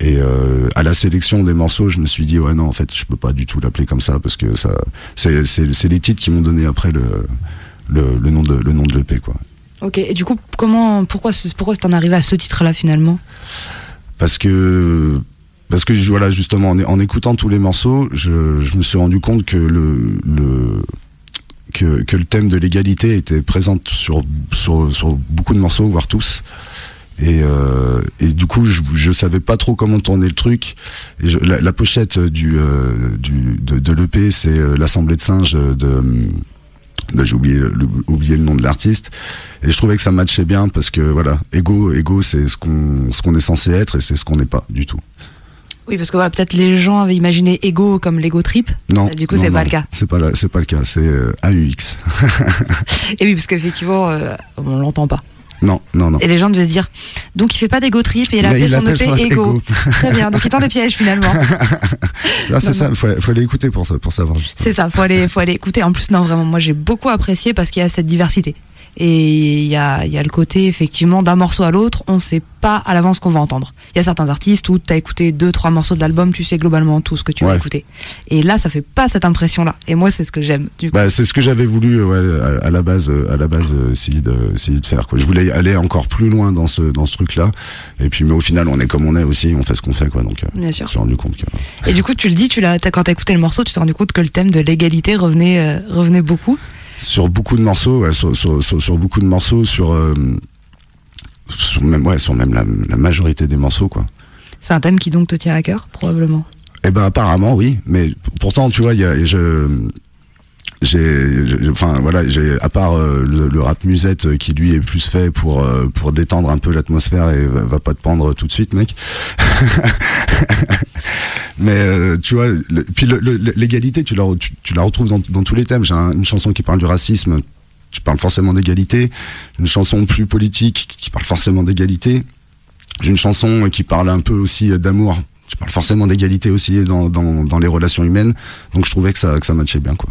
Et euh, à la sélection des morceaux, je me suis dit ouais non en fait je peux pas du tout l'appeler comme ça parce que ça c'est les titres qui m'ont donné après le le, le nom de le nom de l'EP quoi. Ok, et du coup, comment, pourquoi, pourquoi t'en arrivé à ce titre-là finalement? Parce que parce que voilà justement en, en écoutant tous les morceaux je, je me suis rendu compte que le, le que, que le thème de l'égalité était présent sur, sur sur beaucoup de morceaux voire tous. Et, euh, et du coup je, je savais pas trop comment tourner le truc. Et je- la, la pochette du, euh, du de, de l'EP c'est euh, l'assemblée de singes de, de- j'ai oublié oublié le nom de l'artiste. Et je trouvais que ça matchait bien parce que voilà ego ego c'est ce qu'on ce qu'on est censé être et c'est ce qu'on n'est pas du tout Oui, parce que peut-être les gens avaient imaginé Ego comme Lego Trip. non du coup, c'est pas non, le cas. c'est pas c'est pas le cas c'est euh, AUX <laughs> Et oui, parce qu'effectivement, euh, on l'entend pas. non non non Et les gens devaient se dire, donc il fait pas d'Ego Trip et il a il son EP son Ego. <laughs> Très bien, donc il tend des pièges finalement. Là, <laughs> c'est ça faut, faut aller écouter pour ça pour savoir. C'est ça, faut aller, faut aller écouter. En plus, non, vraiment, moi j'ai beaucoup apprécié parce qu'il y a cette diversité. Et il y a, y a le côté, effectivement, d'un morceau à l'autre, on sait pas à l'avance ce qu'on va entendre. Il y a certains artistes où tu as écouté deux, trois morceaux de l'album, tu sais globalement tout ce que tu vas Ouais. écouter. Et là, ça fait pas cette impression-là. Et moi, c'est ce que j'aime. Bah, c'est ce que j'avais voulu euh, ouais, à, à la base euh, à la base euh, essayer de essayer de faire quoi. Je voulais aller encore plus loin dans ce dans ce truc là et puis mais au final on est comme on est aussi, on fait ce qu'on fait quoi donc Bien je sûr. me suis rendu compte que Et du coup, tu le dis, tu l'as, quand t'as écouté le morceau, tu t'es rendu compte que le thème de l'égalité revenait, euh, revenait beaucoup. Sur beaucoup de morceaux, ouais, sur, sur, sur, sur beaucoup de morceaux, sur, euh, sur même, ouais, sur même la, la majorité des morceaux, quoi. C'est un thème qui donc te tient à cœur, probablement? Eh ben apparemment oui, mais pourtant tu vois, il y a, je, j'ai, enfin voilà, j'ai à part euh, le, rap musette euh, qui lui est plus fait pour euh, pour détendre un peu l'atmosphère et va, va pas te pendre tout de suite, mec. <laughs> mais euh, tu vois, puis l'égalité, tu la tu, la retrouves dans, tous les thèmes. J'ai un- une chanson qui parle du racisme, tu parles forcément d'égalité. Une chanson plus politique qui parle forcément d'égalité. J'ai une chanson qui parle un peu aussi d'amour. Tu parles forcément d'égalité aussi dans, dans, dans les relations humaines. Donc je trouvais que ça, que ça matchait bien, quoi.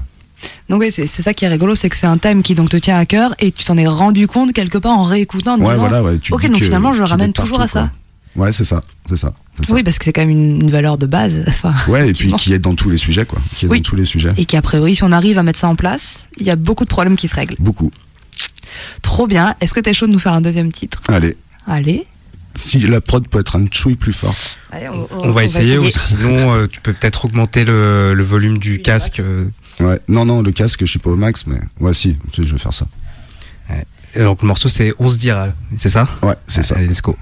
Donc oui, c'est ça qui est rigolo, c'est que c'est un thème qui donc te tient à cœur et tu t'en es rendu compte quelque part en réécoutant. En Ouais, disant, voilà, ouais. Tu ok, donc finalement, je ramène partout, toujours à ça. quoi. Ouais, c'est ça, c'est ça. Oui, parce que c'est quand même une, une valeur de base. <laughs> Enfin, Ouais, et puis qui est dans tous les sujets, quoi. Qui est Oui. dans tous les sujets. Et qu'a priori, si on arrive à mettre ça en place, il y a beaucoup de problèmes qui se règlent. Beaucoup. Trop bien. Est-ce que t'es chaud de nous faire un deuxième titre? Allez. Allez. Si la prod peut être un chouille plus fort. Allez, On va essayer, ou sinon euh, tu peux peut-être augmenter le, le volume du casque. euh, Ouais. Non, non, le casque, je suis pas au max, mais ouais, si, si, je vais faire ça. et donc le morceau c'est On se dira, c'est ça? Ouais, c'est ça. Allez, let's go.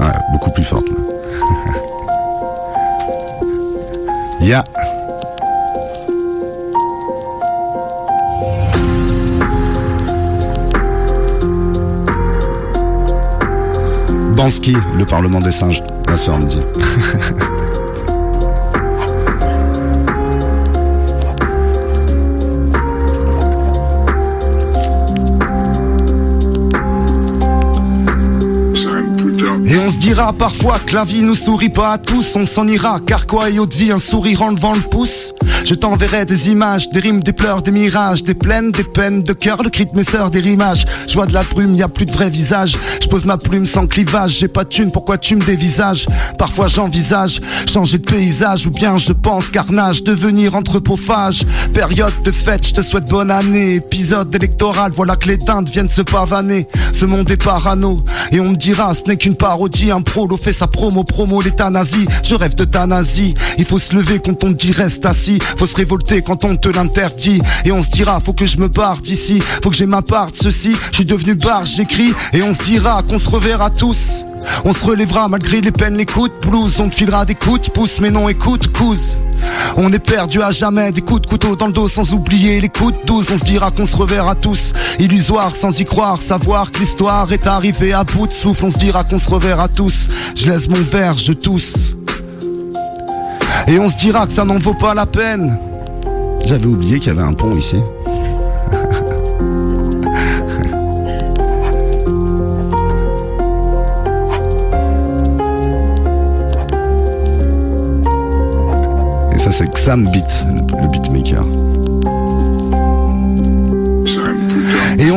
Ouais, beaucoup plus forte. <laughs> Ya. Bansky, le Parlement des singes, ma soeur me dit. <laughs> Et on se dira parfois que la vie nous sourit pas à tous, on s'en ira, car quoi et autre vie, un sourire en levant le pouce? Je t'enverrai des images, des rimes, des pleurs, des mirages, des plaines, des peines de cœur, le cri de mes sœurs, des rimages. Je vois de la brume, y a plus de vrai visage. Je pose ma plume sans clivage, j'ai pas de thune, pourquoi tu me dévisages? Parfois j'envisage changer de paysage ou bien je pense carnage, devenir anthropophage. Période de fête, je te souhaite bonne année. Épisode électoral, voilà que les dindes viennent se pavaner. Ce monde est parano, et on me dira, ce n'est qu'une parodie. Un prolo fait sa promo, promo l'euthanasie. Je rêve de ta nazie. Il faut se lever quand on dit reste assis. Faut se révolter quand on te l'interdit. Et on se dira, faut que je me barre d'ici. Faut que j'ai ma part de ceci. Je suis devenu barre, j'écris. Et on se dira qu'on se reverra tous. On se relèvera malgré les peines, les coups de blues. On te filera des coups de pouce, mais non, écoute, couse. On est perdu à jamais, des coups de couteau dans le dos sans oublier les coups de douze. On se dira qu'on se reverra tous. Illusoire sans y croire, savoir que l'histoire est arrivée à bout de souffle. On se dira qu'on se reverra tous. Je laisse mon verre, je tousse. Et on se dira que ça n'en vaut pas la peine. J'avais oublié qu'il y avait un pont ici. Et ça c'est Xam Beat, le beatmaker.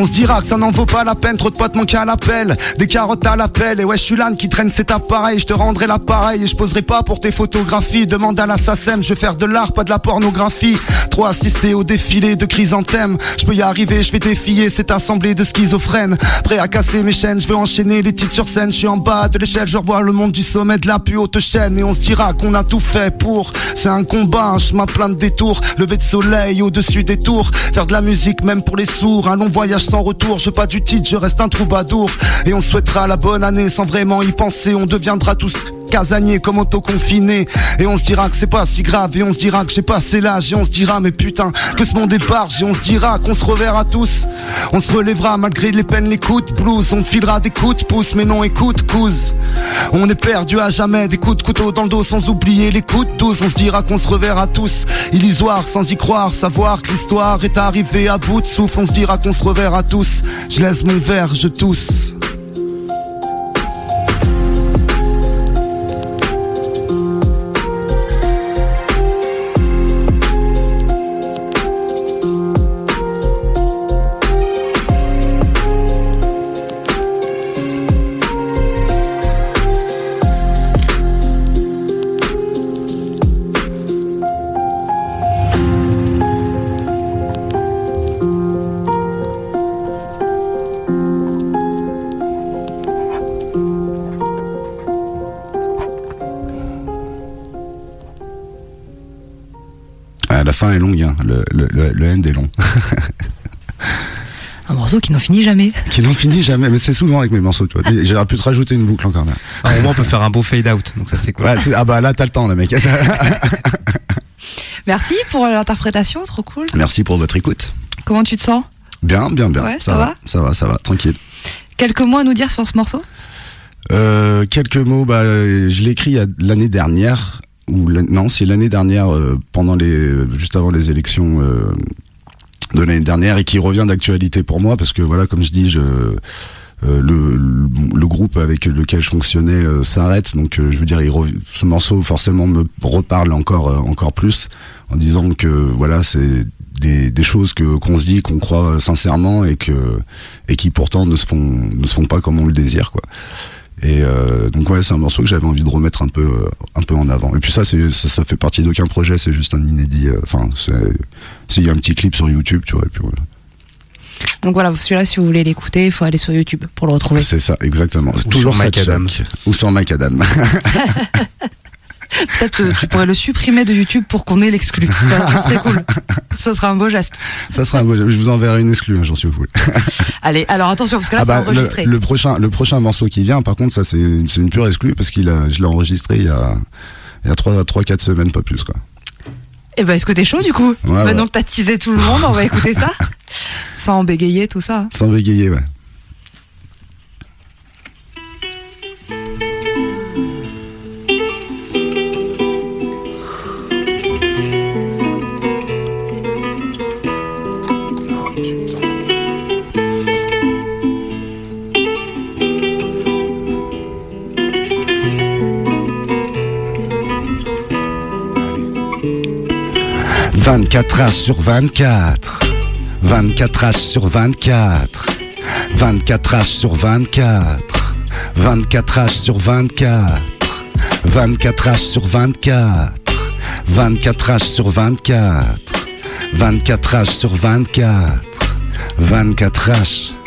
On se dira que ça n'en vaut pas la peine, trop de potes manquent à l'appel, des carottes à l'appel, et ouais je suis l'âne qui traîne cet appareil, je te rendrai l'appareil et je poserai pas pour tes photographies, demande à l'assassin, je vais faire de l'art, pas de la pornographie, assister au défilé de chrysanthèmes, je peux y arriver, je vais défier cette assemblée de schizophrènes, prêt à casser mes chaînes, je veux enchaîner les titres sur scène, je suis en bas de l'échelle, je revois le monde du sommet de la plus haute chaîne, et on se dira qu'on a tout fait pour, c'est un combat, un chemin plein de détours, lever de soleil au-dessus des tours, faire de la musique même pour les sourds, un long voyage sans retour, je pas du titre, je reste un troubadour. Et on souhaitera la bonne année sans vraiment y penser, on deviendra tous casaniers comme auto-confinés. Et on se dira que c'est pas si grave, et on se dira que j'ai passé l'âge, et on se dira, mais putain, que ce monde est barge, et on se dira qu'on se reverra tous. On se relèvera malgré les peines, les coups de blues, on filera des coups de pouce, mais non, écoute, couse. On est perdu à jamais, des coups de couteau dans le dos sans oublier les coups de douze, on se dira qu'on se reverra tous. Illusoire sans y croire, savoir que l'histoire est arrivée à bout de souffle, on se dira qu'on se reverra tous. Je laisse mon verre, je tousse. Qui n'en finit jamais. Qui n'en finit jamais, mais c'est souvent avec mes morceaux, tu vois. J'aurais pu te rajouter une boucle encore là. Ah, au moins, on peut faire un beau fade out, donc ça c'est cool. Ouais, ah bah là, t'as le temps, le mec. <laughs> Merci pour l'interprétation, trop cool. Merci pour votre écoute. Comment tu te sens? Bien, bien, bien. Ouais, ça va Ça va, ça va, tranquille. Quelques mots à nous dire sur ce morceau? Euh, quelques mots, bah, je l'ai écrit il y a- l'année dernière, ou non, c'est l'année dernière, euh, pendant les, juste avant les élections euh, de l'année dernière, et qui revient d'actualité pour moi, parce que voilà, comme je dis, je, euh, le, le, groupe avec lequel je fonctionnais euh, s'arrête, donc euh, je veux dire, ce morceau forcément me reparle encore, euh, encore plus, en disant que voilà, c'est des, des choses que qu'on se dit, qu'on croit sincèrement, et que et qui pourtant ne se font ne se font pas comme on le désire, quoi. Et euh, donc ouais, c'est un morceau que j'avais envie de remettre un peu, euh, un peu en avant. Et puis ça, c'est ça, ça fait partie d'aucun projet, c'est juste un inédit. euh, Enfin, c'est c'est- il y a un petit clip sur YouTube, tu vois. Et puis voilà. Donc voilà, celui-là, si vous voulez l'écouter, il faut aller sur YouTube pour le retrouver. C'est ça, exactement. Ou Toujours sur Macadam. Ou sur Macadam. <laughs> <laughs> Peut-être euh, tu pourrais le supprimer de YouTube pour qu'on ait l'exclu. Ça, ça serait cool. Ça serait un beau geste. ça sera, un beau- je vous enverrai une exclue, hein, j'en suis fou. <laughs> Allez, alors attention, parce que là, Ah bah, c'est enregistré. le, le prochain, le prochain morceau qui vient, par contre, ça c'est une, pure exclue parce a, je l'ai enregistré il y a, il y a trois, trois, quatre semaines, pas plus quoi. Eh ben, est-ce que t'es chaud du coup? Ouais, Maintenant ouais. que t'as teasé tout le monde, on va écouter ça. <laughs> Sans bégayer, tout ça. Sans bégayer, ouais. 24 H sur 24. 24 H sur 24. 24 H sur 24. 24 H sur 24. 24 H sur 24. 24 H sur 24. 24 H sur 24. 24 H.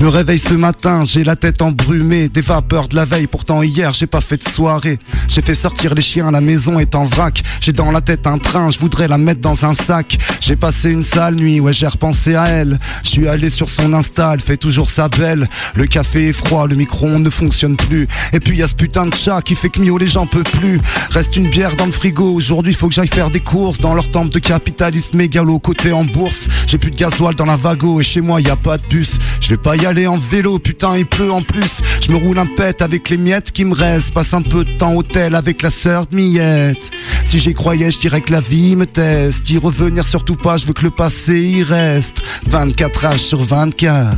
Me réveille ce matin, j'ai la tête embrumée, des vapeurs de la veille, pourtant hier j'ai pas fait de soirée. J'ai fait sortir les chiens, la maison est en vrac. J'ai dans la tête un train, je voudrais la mettre dans un sac. J'ai passé une sale nuit, ouais j'ai repensé à elle. Je suis allé sur son Insta, elle fait toujours sa belle. Le café est froid, le micro-ondes ne fonctionne plus. Et puis y a ce putain de chat qui fait que Mio les gens peuvent plus. Reste une bière dans le frigo, aujourd'hui faut que j'aille faire des courses dans leur temple de capitalisme mégalo côté en bourse. J'ai plus de gasoil dans la vago et chez moi y a pas de bus. Je vais pas y aller en vélo, putain il pleut en plus. Je me roule un pet avec les miettes qui me restent. Passe un peu de temps au tel avec la sœur de Miette. Si j'y croyais, je dirais que la vie me teste. Y revenir surtout pas, je veux que le passé y reste. 24 H sur 24.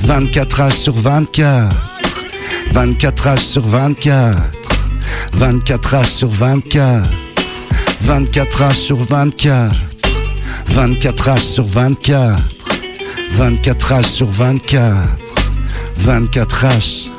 24 H sur 24. 24 H sur 24. 24 H sur 24. 24 H sur 24. 24 H sur 24. 24 H sur 24. 24 H.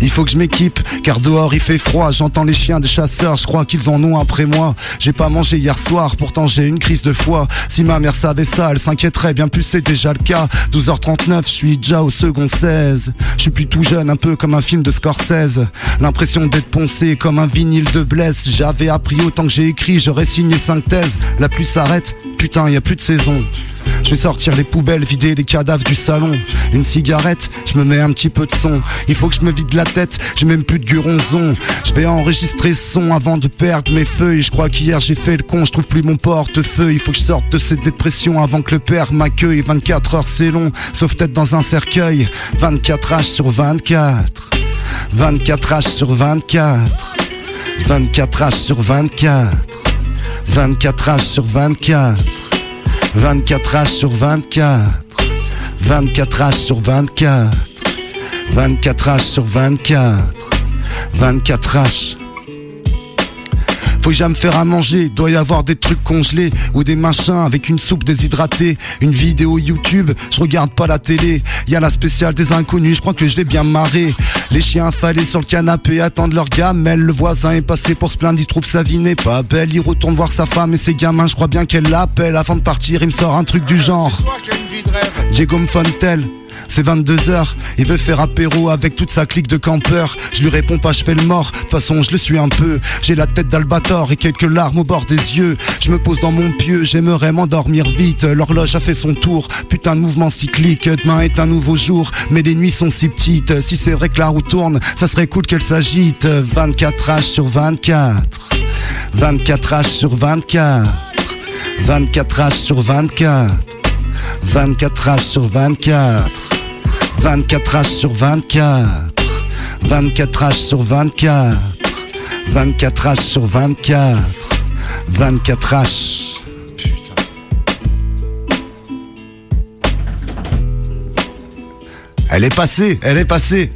Il faut que je m'équipe, car dehors il fait froid, j'entends les chiens des chasseurs, je crois qu'ils en ont après moi. J'ai pas mangé hier soir, pourtant j'ai une crise de foi. Si ma mère savait ça, elle s'inquiéterait, bien plus c'est déjà le cas. 12h39, je suis déjà au second 16. Je suis plus tout jeune, un peu comme un film de Scorsese. L'impression d'être poncé comme un vinyle de blesse. J'avais appris autant que j'ai écrit, j'aurais signé 5 thèses. La pluie s'arrête, putain, y a plus de saison. Je vais sortir les poubelles, vider les cadavres du salon. Une cigarette, je me mets un petit peu de son. Il faut que je me vide la j'ai même plus de guronzon. Je vais enregistrer son avant de perdre mes feuilles. Je crois qu'hier j'ai fait le con, je trouve plus mon portefeuille. Il faut que je sorte de cette dépression avant que le père m'accueille. 24 heures c'est long, sauf peut-être dans un cercueil. 24 H sur 24. 24 H sur 24. 24 H sur 24. 24 H sur 24. 24 H sur 24. 24 H sur 24. 24 H sur 24. 24 H. Faut que j'aille me faire à manger, doit y avoir des trucs congelés ou des machins avec une soupe déshydratée, une vidéo YouTube, je regarde pas la télé, y a la spéciale des inconnus, je crois que je l'ai bien marré. Les chiens affalés sur le canapé attendent leur gamelle, le voisin est passé pour se plaindre, il trouve sa vie n'est pas belle, il retourne voir sa femme et ses gamins, je crois bien qu'elle l'appelle avant de partir, il me sort un truc du genre. Diego Fontel. C'est 22h, il veut faire apéro avec toute sa clique de campeurs. Je lui réponds pas, je fais le mort. De toute façon, je le suis un peu. J'ai la tête d'Albator et quelques larmes au bord des yeux. Je me pose dans mon pieu, j'aimerais m'endormir vite. L'horloge a fait son tour. Putain de mouvement cyclique. Demain est un nouveau jour, mais les nuits sont si petites. Si c'est vrai que la roue tourne, ça serait cool qu'elle s'agite. 24 H sur 24. 24 H sur 24. 24 H sur 24. 24 H sur 24. 24 H sur 24. 24 H sur 24. 24 H sur 24. 24 H. Elle est passée, elle est passée.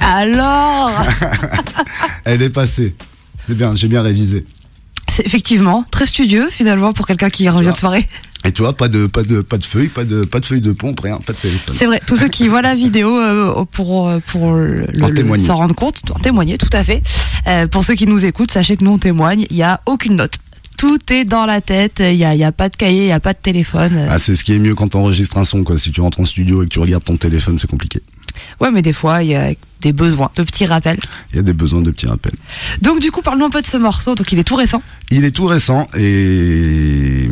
Alors? <laughs> Elle est passée. C'est bien, j'ai bien révisé. Effectivement très studieux finalement pour quelqu'un qui revient de soirée. Et toi, pas de pas de pas de feuilles, pas de pas de feuilles de pompe, rien, pas de téléphone. C'est vrai, tous ceux qui voient la vidéo euh, pour euh, pour le, s'en rendre compte, en témoigner tout à fait. Euh, pour ceux qui nous écoutent, sachez que nous on témoigne, il y a aucune note. Tout est dans la tête, il y a, y a pas de cahier, il y a pas de téléphone. Ah, c'est ce qui est mieux quand t'enregistres un son, quoi. Si tu rentres en studio et que tu regardes ton téléphone, c'est compliqué. Ouais, mais des fois il y a des besoins, de petits rappels. Il y a des besoins de petits rappels. Donc du coup, parlons un peu de ce morceau. Donc il est tout récent. Il est tout récent et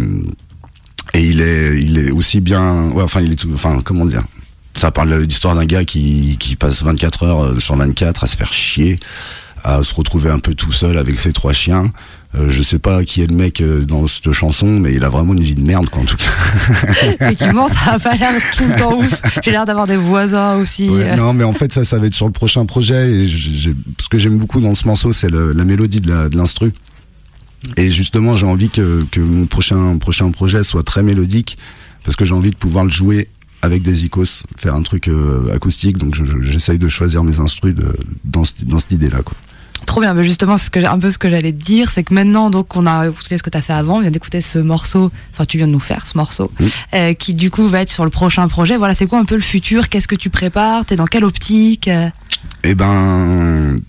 et il est il est aussi bien. Ouais, enfin, il est tout. Enfin, comment dire? Ça parle d'histoire d'un gars qui qui passe 24 heures euh, sur 24 à se faire chier, à se retrouver un peu tout seul avec ses trois chiens. Euh, je sais pas qui est le mec euh, dans cette chanson, mais il a vraiment une vie de merde, quoi, en tout cas. <laughs> Effectivement, ça a pas l'air tout le temps ouf. J'ai l'air d'avoir des voisins aussi. Ouais, euh. non, mais en fait, ça, ça va être sur le prochain projet. Et ce que j'aime beaucoup dans ce morceau, c'est la mélodie de l'instru. Et justement, j'ai envie que, que mon prochain, prochain projet soit très mélodique, parce que j'ai envie de pouvoir le jouer avec des icos, faire un truc euh, acoustique. Donc, je- je- j'essaye de choisir mes instrus de, dans, ce- dans cette idée-là. quoi. Trop bien, mais justement, c'est ce que un peu ce que j'allais te dire, c'est que maintenant, donc, on a écouté ce que tu as fait avant, on vient d'écouter ce morceau, enfin, tu viens de nous faire ce morceau, euh, qui du coup va être sur le prochain projet. Voilà, c'est quoi un peu le futur? Qu'est-ce que tu prépares? T'es dans quelle optique? Euh, Eh ben,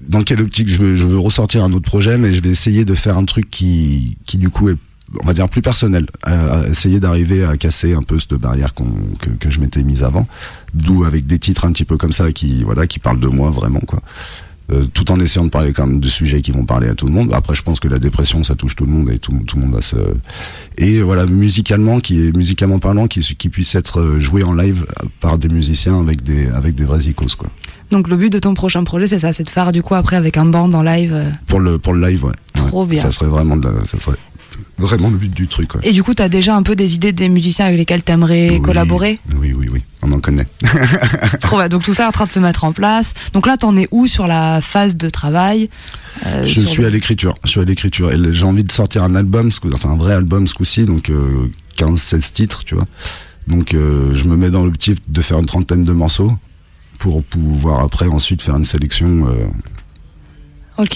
dans quelle optique? Je veux, je veux ressortir un autre projet, mais je vais essayer de faire un truc qui, qui du coup est, on va dire, plus personnel. Euh, essayer d'arriver à casser un peu cette barrière que, que je m'étais mise avant. D'où avec des titres un petit peu comme ça qui, voilà, qui parlent de moi vraiment, quoi. Euh, tout en essayant de parler quand même de sujets qui vont parler à tout le monde. Après, je pense que la dépression, ça touche tout le monde et tout, tout le monde va se. Et voilà, musicalement, qui est musicalement parlant, qui, qui puisse être euh, joué en live par des musiciens avec des, avec des vrais icônes, quoi. Donc, le but de ton prochain projet, c'est ça, c'est de faire du coup après avec un band en live. euh. Pour le, pour le live, ouais. Trop Ouais. bien. Ça serait vraiment de la- ça serait vraiment le but du truc, ouais. Et du coup, t'as déjà un peu des idées des musiciens avec lesquels t'aimerais Oui. collaborer? Oui, oui, oui. On en connaît. <laughs> Trop bien. Donc, tout ça est en train de se mettre en place. Donc là, t'en es où sur la phase de travail Euh, je suis le- à l'écriture. Je suis à l'écriture. J'ai envie de sortir un album, enfin un vrai album ce coup-ci, donc euh, 15-16 titres, tu vois. Donc euh, je me mets dans l'objectif de faire une trentaine de morceaux pour pouvoir après ensuite faire une sélection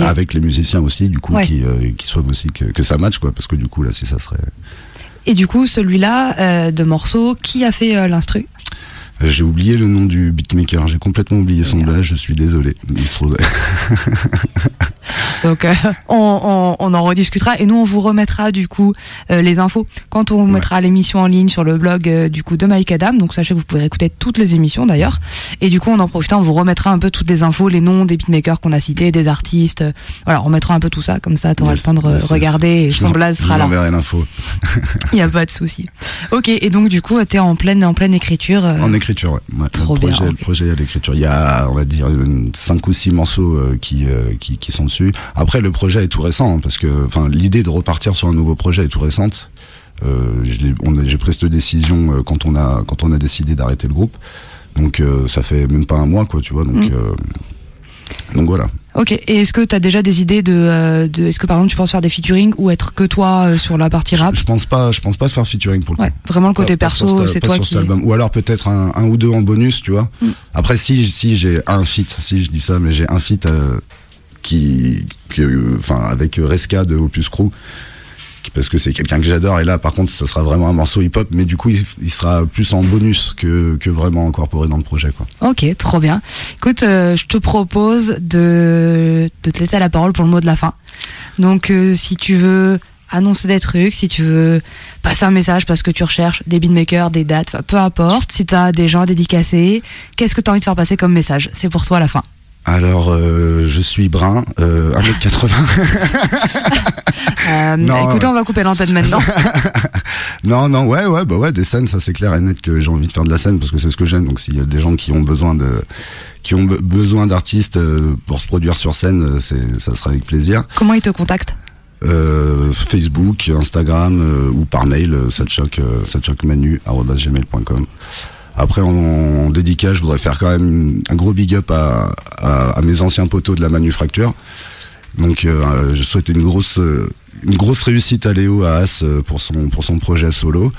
avec les musiciens aussi, du coup, Ouais. qui, euh, qui soient aussi que, que ça match, quoi. Parce que du coup, là, si ça serait. Et du coup, celui-là euh, de morceau, qui a fait euh, l'instru? J'ai oublié le nom du beatmaker, j'ai complètement oublié son blage, je suis désolé. Il se trouve- <laughs> Donc, euh, on, on, on en rediscutera et nous, on vous remettra du coup euh, les infos quand on mettra l'émission en ligne sur le blog euh, du coup de Mike Adam. Donc, sachez que vous pouvez écouter toutes les émissions d'ailleurs. Et du coup, on en profitera, on vous remettra un peu toutes les infos, les noms des beatmakers qu'on a cités, des artistes. Voilà, on mettra un peu tout ça, comme ça, t'auras Yes, le temps de re- yes, yes. regarder et Je son vous- blaze je sera vous là. enverrai l'info. <laughs> Il n'y a pas de souci. Ok, et donc du coup, t'es en pleine, en pleine écriture. En écriture, ouais. Ouais, Trop le, bien, projet, ok. le projet à l'écriture. Il y a, on va dire, cinq ou six morceaux euh, qui, euh, qui, qui sont dessus. Après, le projet est tout récent, hein, parce que enfin, l'idée de repartir sur un nouveau projet est tout récente. Euh, J'ai pris cette décision quand, on a, quand on a décidé d'arrêter le groupe. Donc, euh, ça fait même pas un mois, quoi, tu vois. Donc, Mm. euh, donc voilà. Ok, et est-ce que t'as déjà des idées de, euh, de est-ce que par exemple tu penses faire des featuring ou être que toi euh, sur la partie rap? Je, je pense pas, je pense pas faire featuring pour le Ouais, coup. vraiment le côté Pas- perso, c'est toi qui. album. Ou alors peut-être un, un ou deux en bonus, tu vois. Mm. Après, si, si j'ai un feat, si je dis ça, mais j'ai un feat euh, qui, qui, euh, enfin, avec Resca de Opus Crew, parce que c'est quelqu'un que j'adore. Et là, par contre, ça sera vraiment un morceau hip-hop, mais du coup, il, sera plus en bonus que, que vraiment incorporé dans le projet. Ok, trop bien. Écoute, euh, je te propose de, de te laisser la parole pour le mot de la fin. Donc, euh, si tu veux annoncer des trucs, si tu veux passer un message parce que tu recherches des beatmakers, des dates, peu importe, si tu as des gens à dédicacer, qu'est-ce que tu as envie de faire passer comme message? C'est pour toi la fin. Alors, euh, je suis brun, euh, 1m80. <laughs> Euh, Non, écoutez, on va couper l'antenne maintenant. <laughs> Non, non, ouais, ouais, bah ouais, des scènes, ça c'est clair et net que j'ai envie de faire de la scène parce que c'est ce que j'aime. Donc s'il y a des gens qui ont besoin de, qui ont be- besoin d'artistes euh, pour se produire sur scène, euh, c'est, ça sera avec plaisir. Comment ils te contactent? Euh, Facebook, Instagram euh, ou par mail, euh, satchoc, euh, satchocmanu@gmail.com. Après, en, dédicace, je voudrais faire quand même un gros big up à, mes anciens poteaux de la manufacture. Donc, euh, je souhaite une grosse, euh, une grosse réussite à Léo à As euh, pour son, pour son projet solo,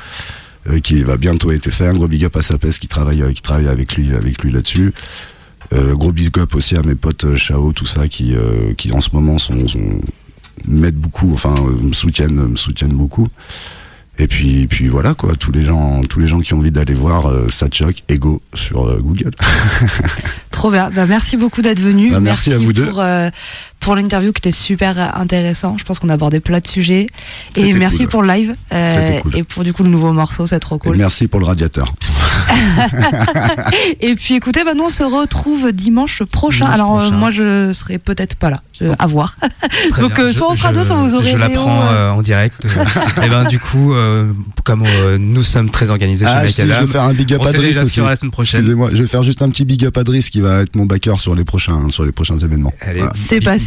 qui va bientôt être fait. Un gros big up à Sapes qui travaille, qui travaille avec lui, avec lui là-dessus. Gros big up aussi à mes potes Chao, tout ça, qui, qui en ce moment sont, m'aident beaucoup, enfin me soutiennent, me soutiennent beaucoup. Et puis, puis voilà quoi, tous les gens, tous les gens qui ont envie d'aller voir euh, Satchok Ego sur euh, Google. <laughs> Trop bien. Bah, merci beaucoup d'être venu. Bah, merci à vous deux. pour, euh, pour l'interview qui était super intéressant. Je pense qu'on a abordé plein de sujets. Et merci cool. pour le live. euh, cool. Et pour du coup le nouveau morceau, c'est trop Et cool. merci pour le radiateur. <laughs> Et puis écoutez, bah, nous on se retrouve dimanche prochain. Dimanche Alors euh, moi je serai peut-être pas là. Euh, à voir. <laughs> Donc, euh, soit on sera deux, soit vous aurez Je l'apprends euh. euh, en direct. <laughs> et ben du coup, euh, comme euh, nous sommes très organisés Ah, chez si, je vais faire un big up on à déjà aussi. la semaine prochaine. Excusez-moi, je vais faire juste un petit big up à Driss qui va être mon backer sur les prochains, sur les prochains événements. Allez, Voilà. C'est passé.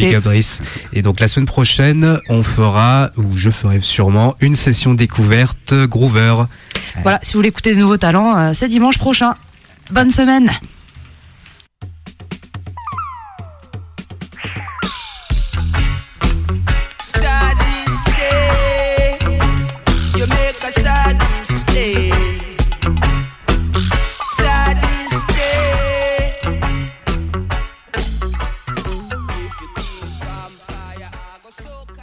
Et donc la semaine prochaine, on fera, ou je ferai sûrement, une session découverte Groover. Voilà, si vous voulez écouter de nouveaux talents, euh, c'est dimanche prochain. Bonne semaine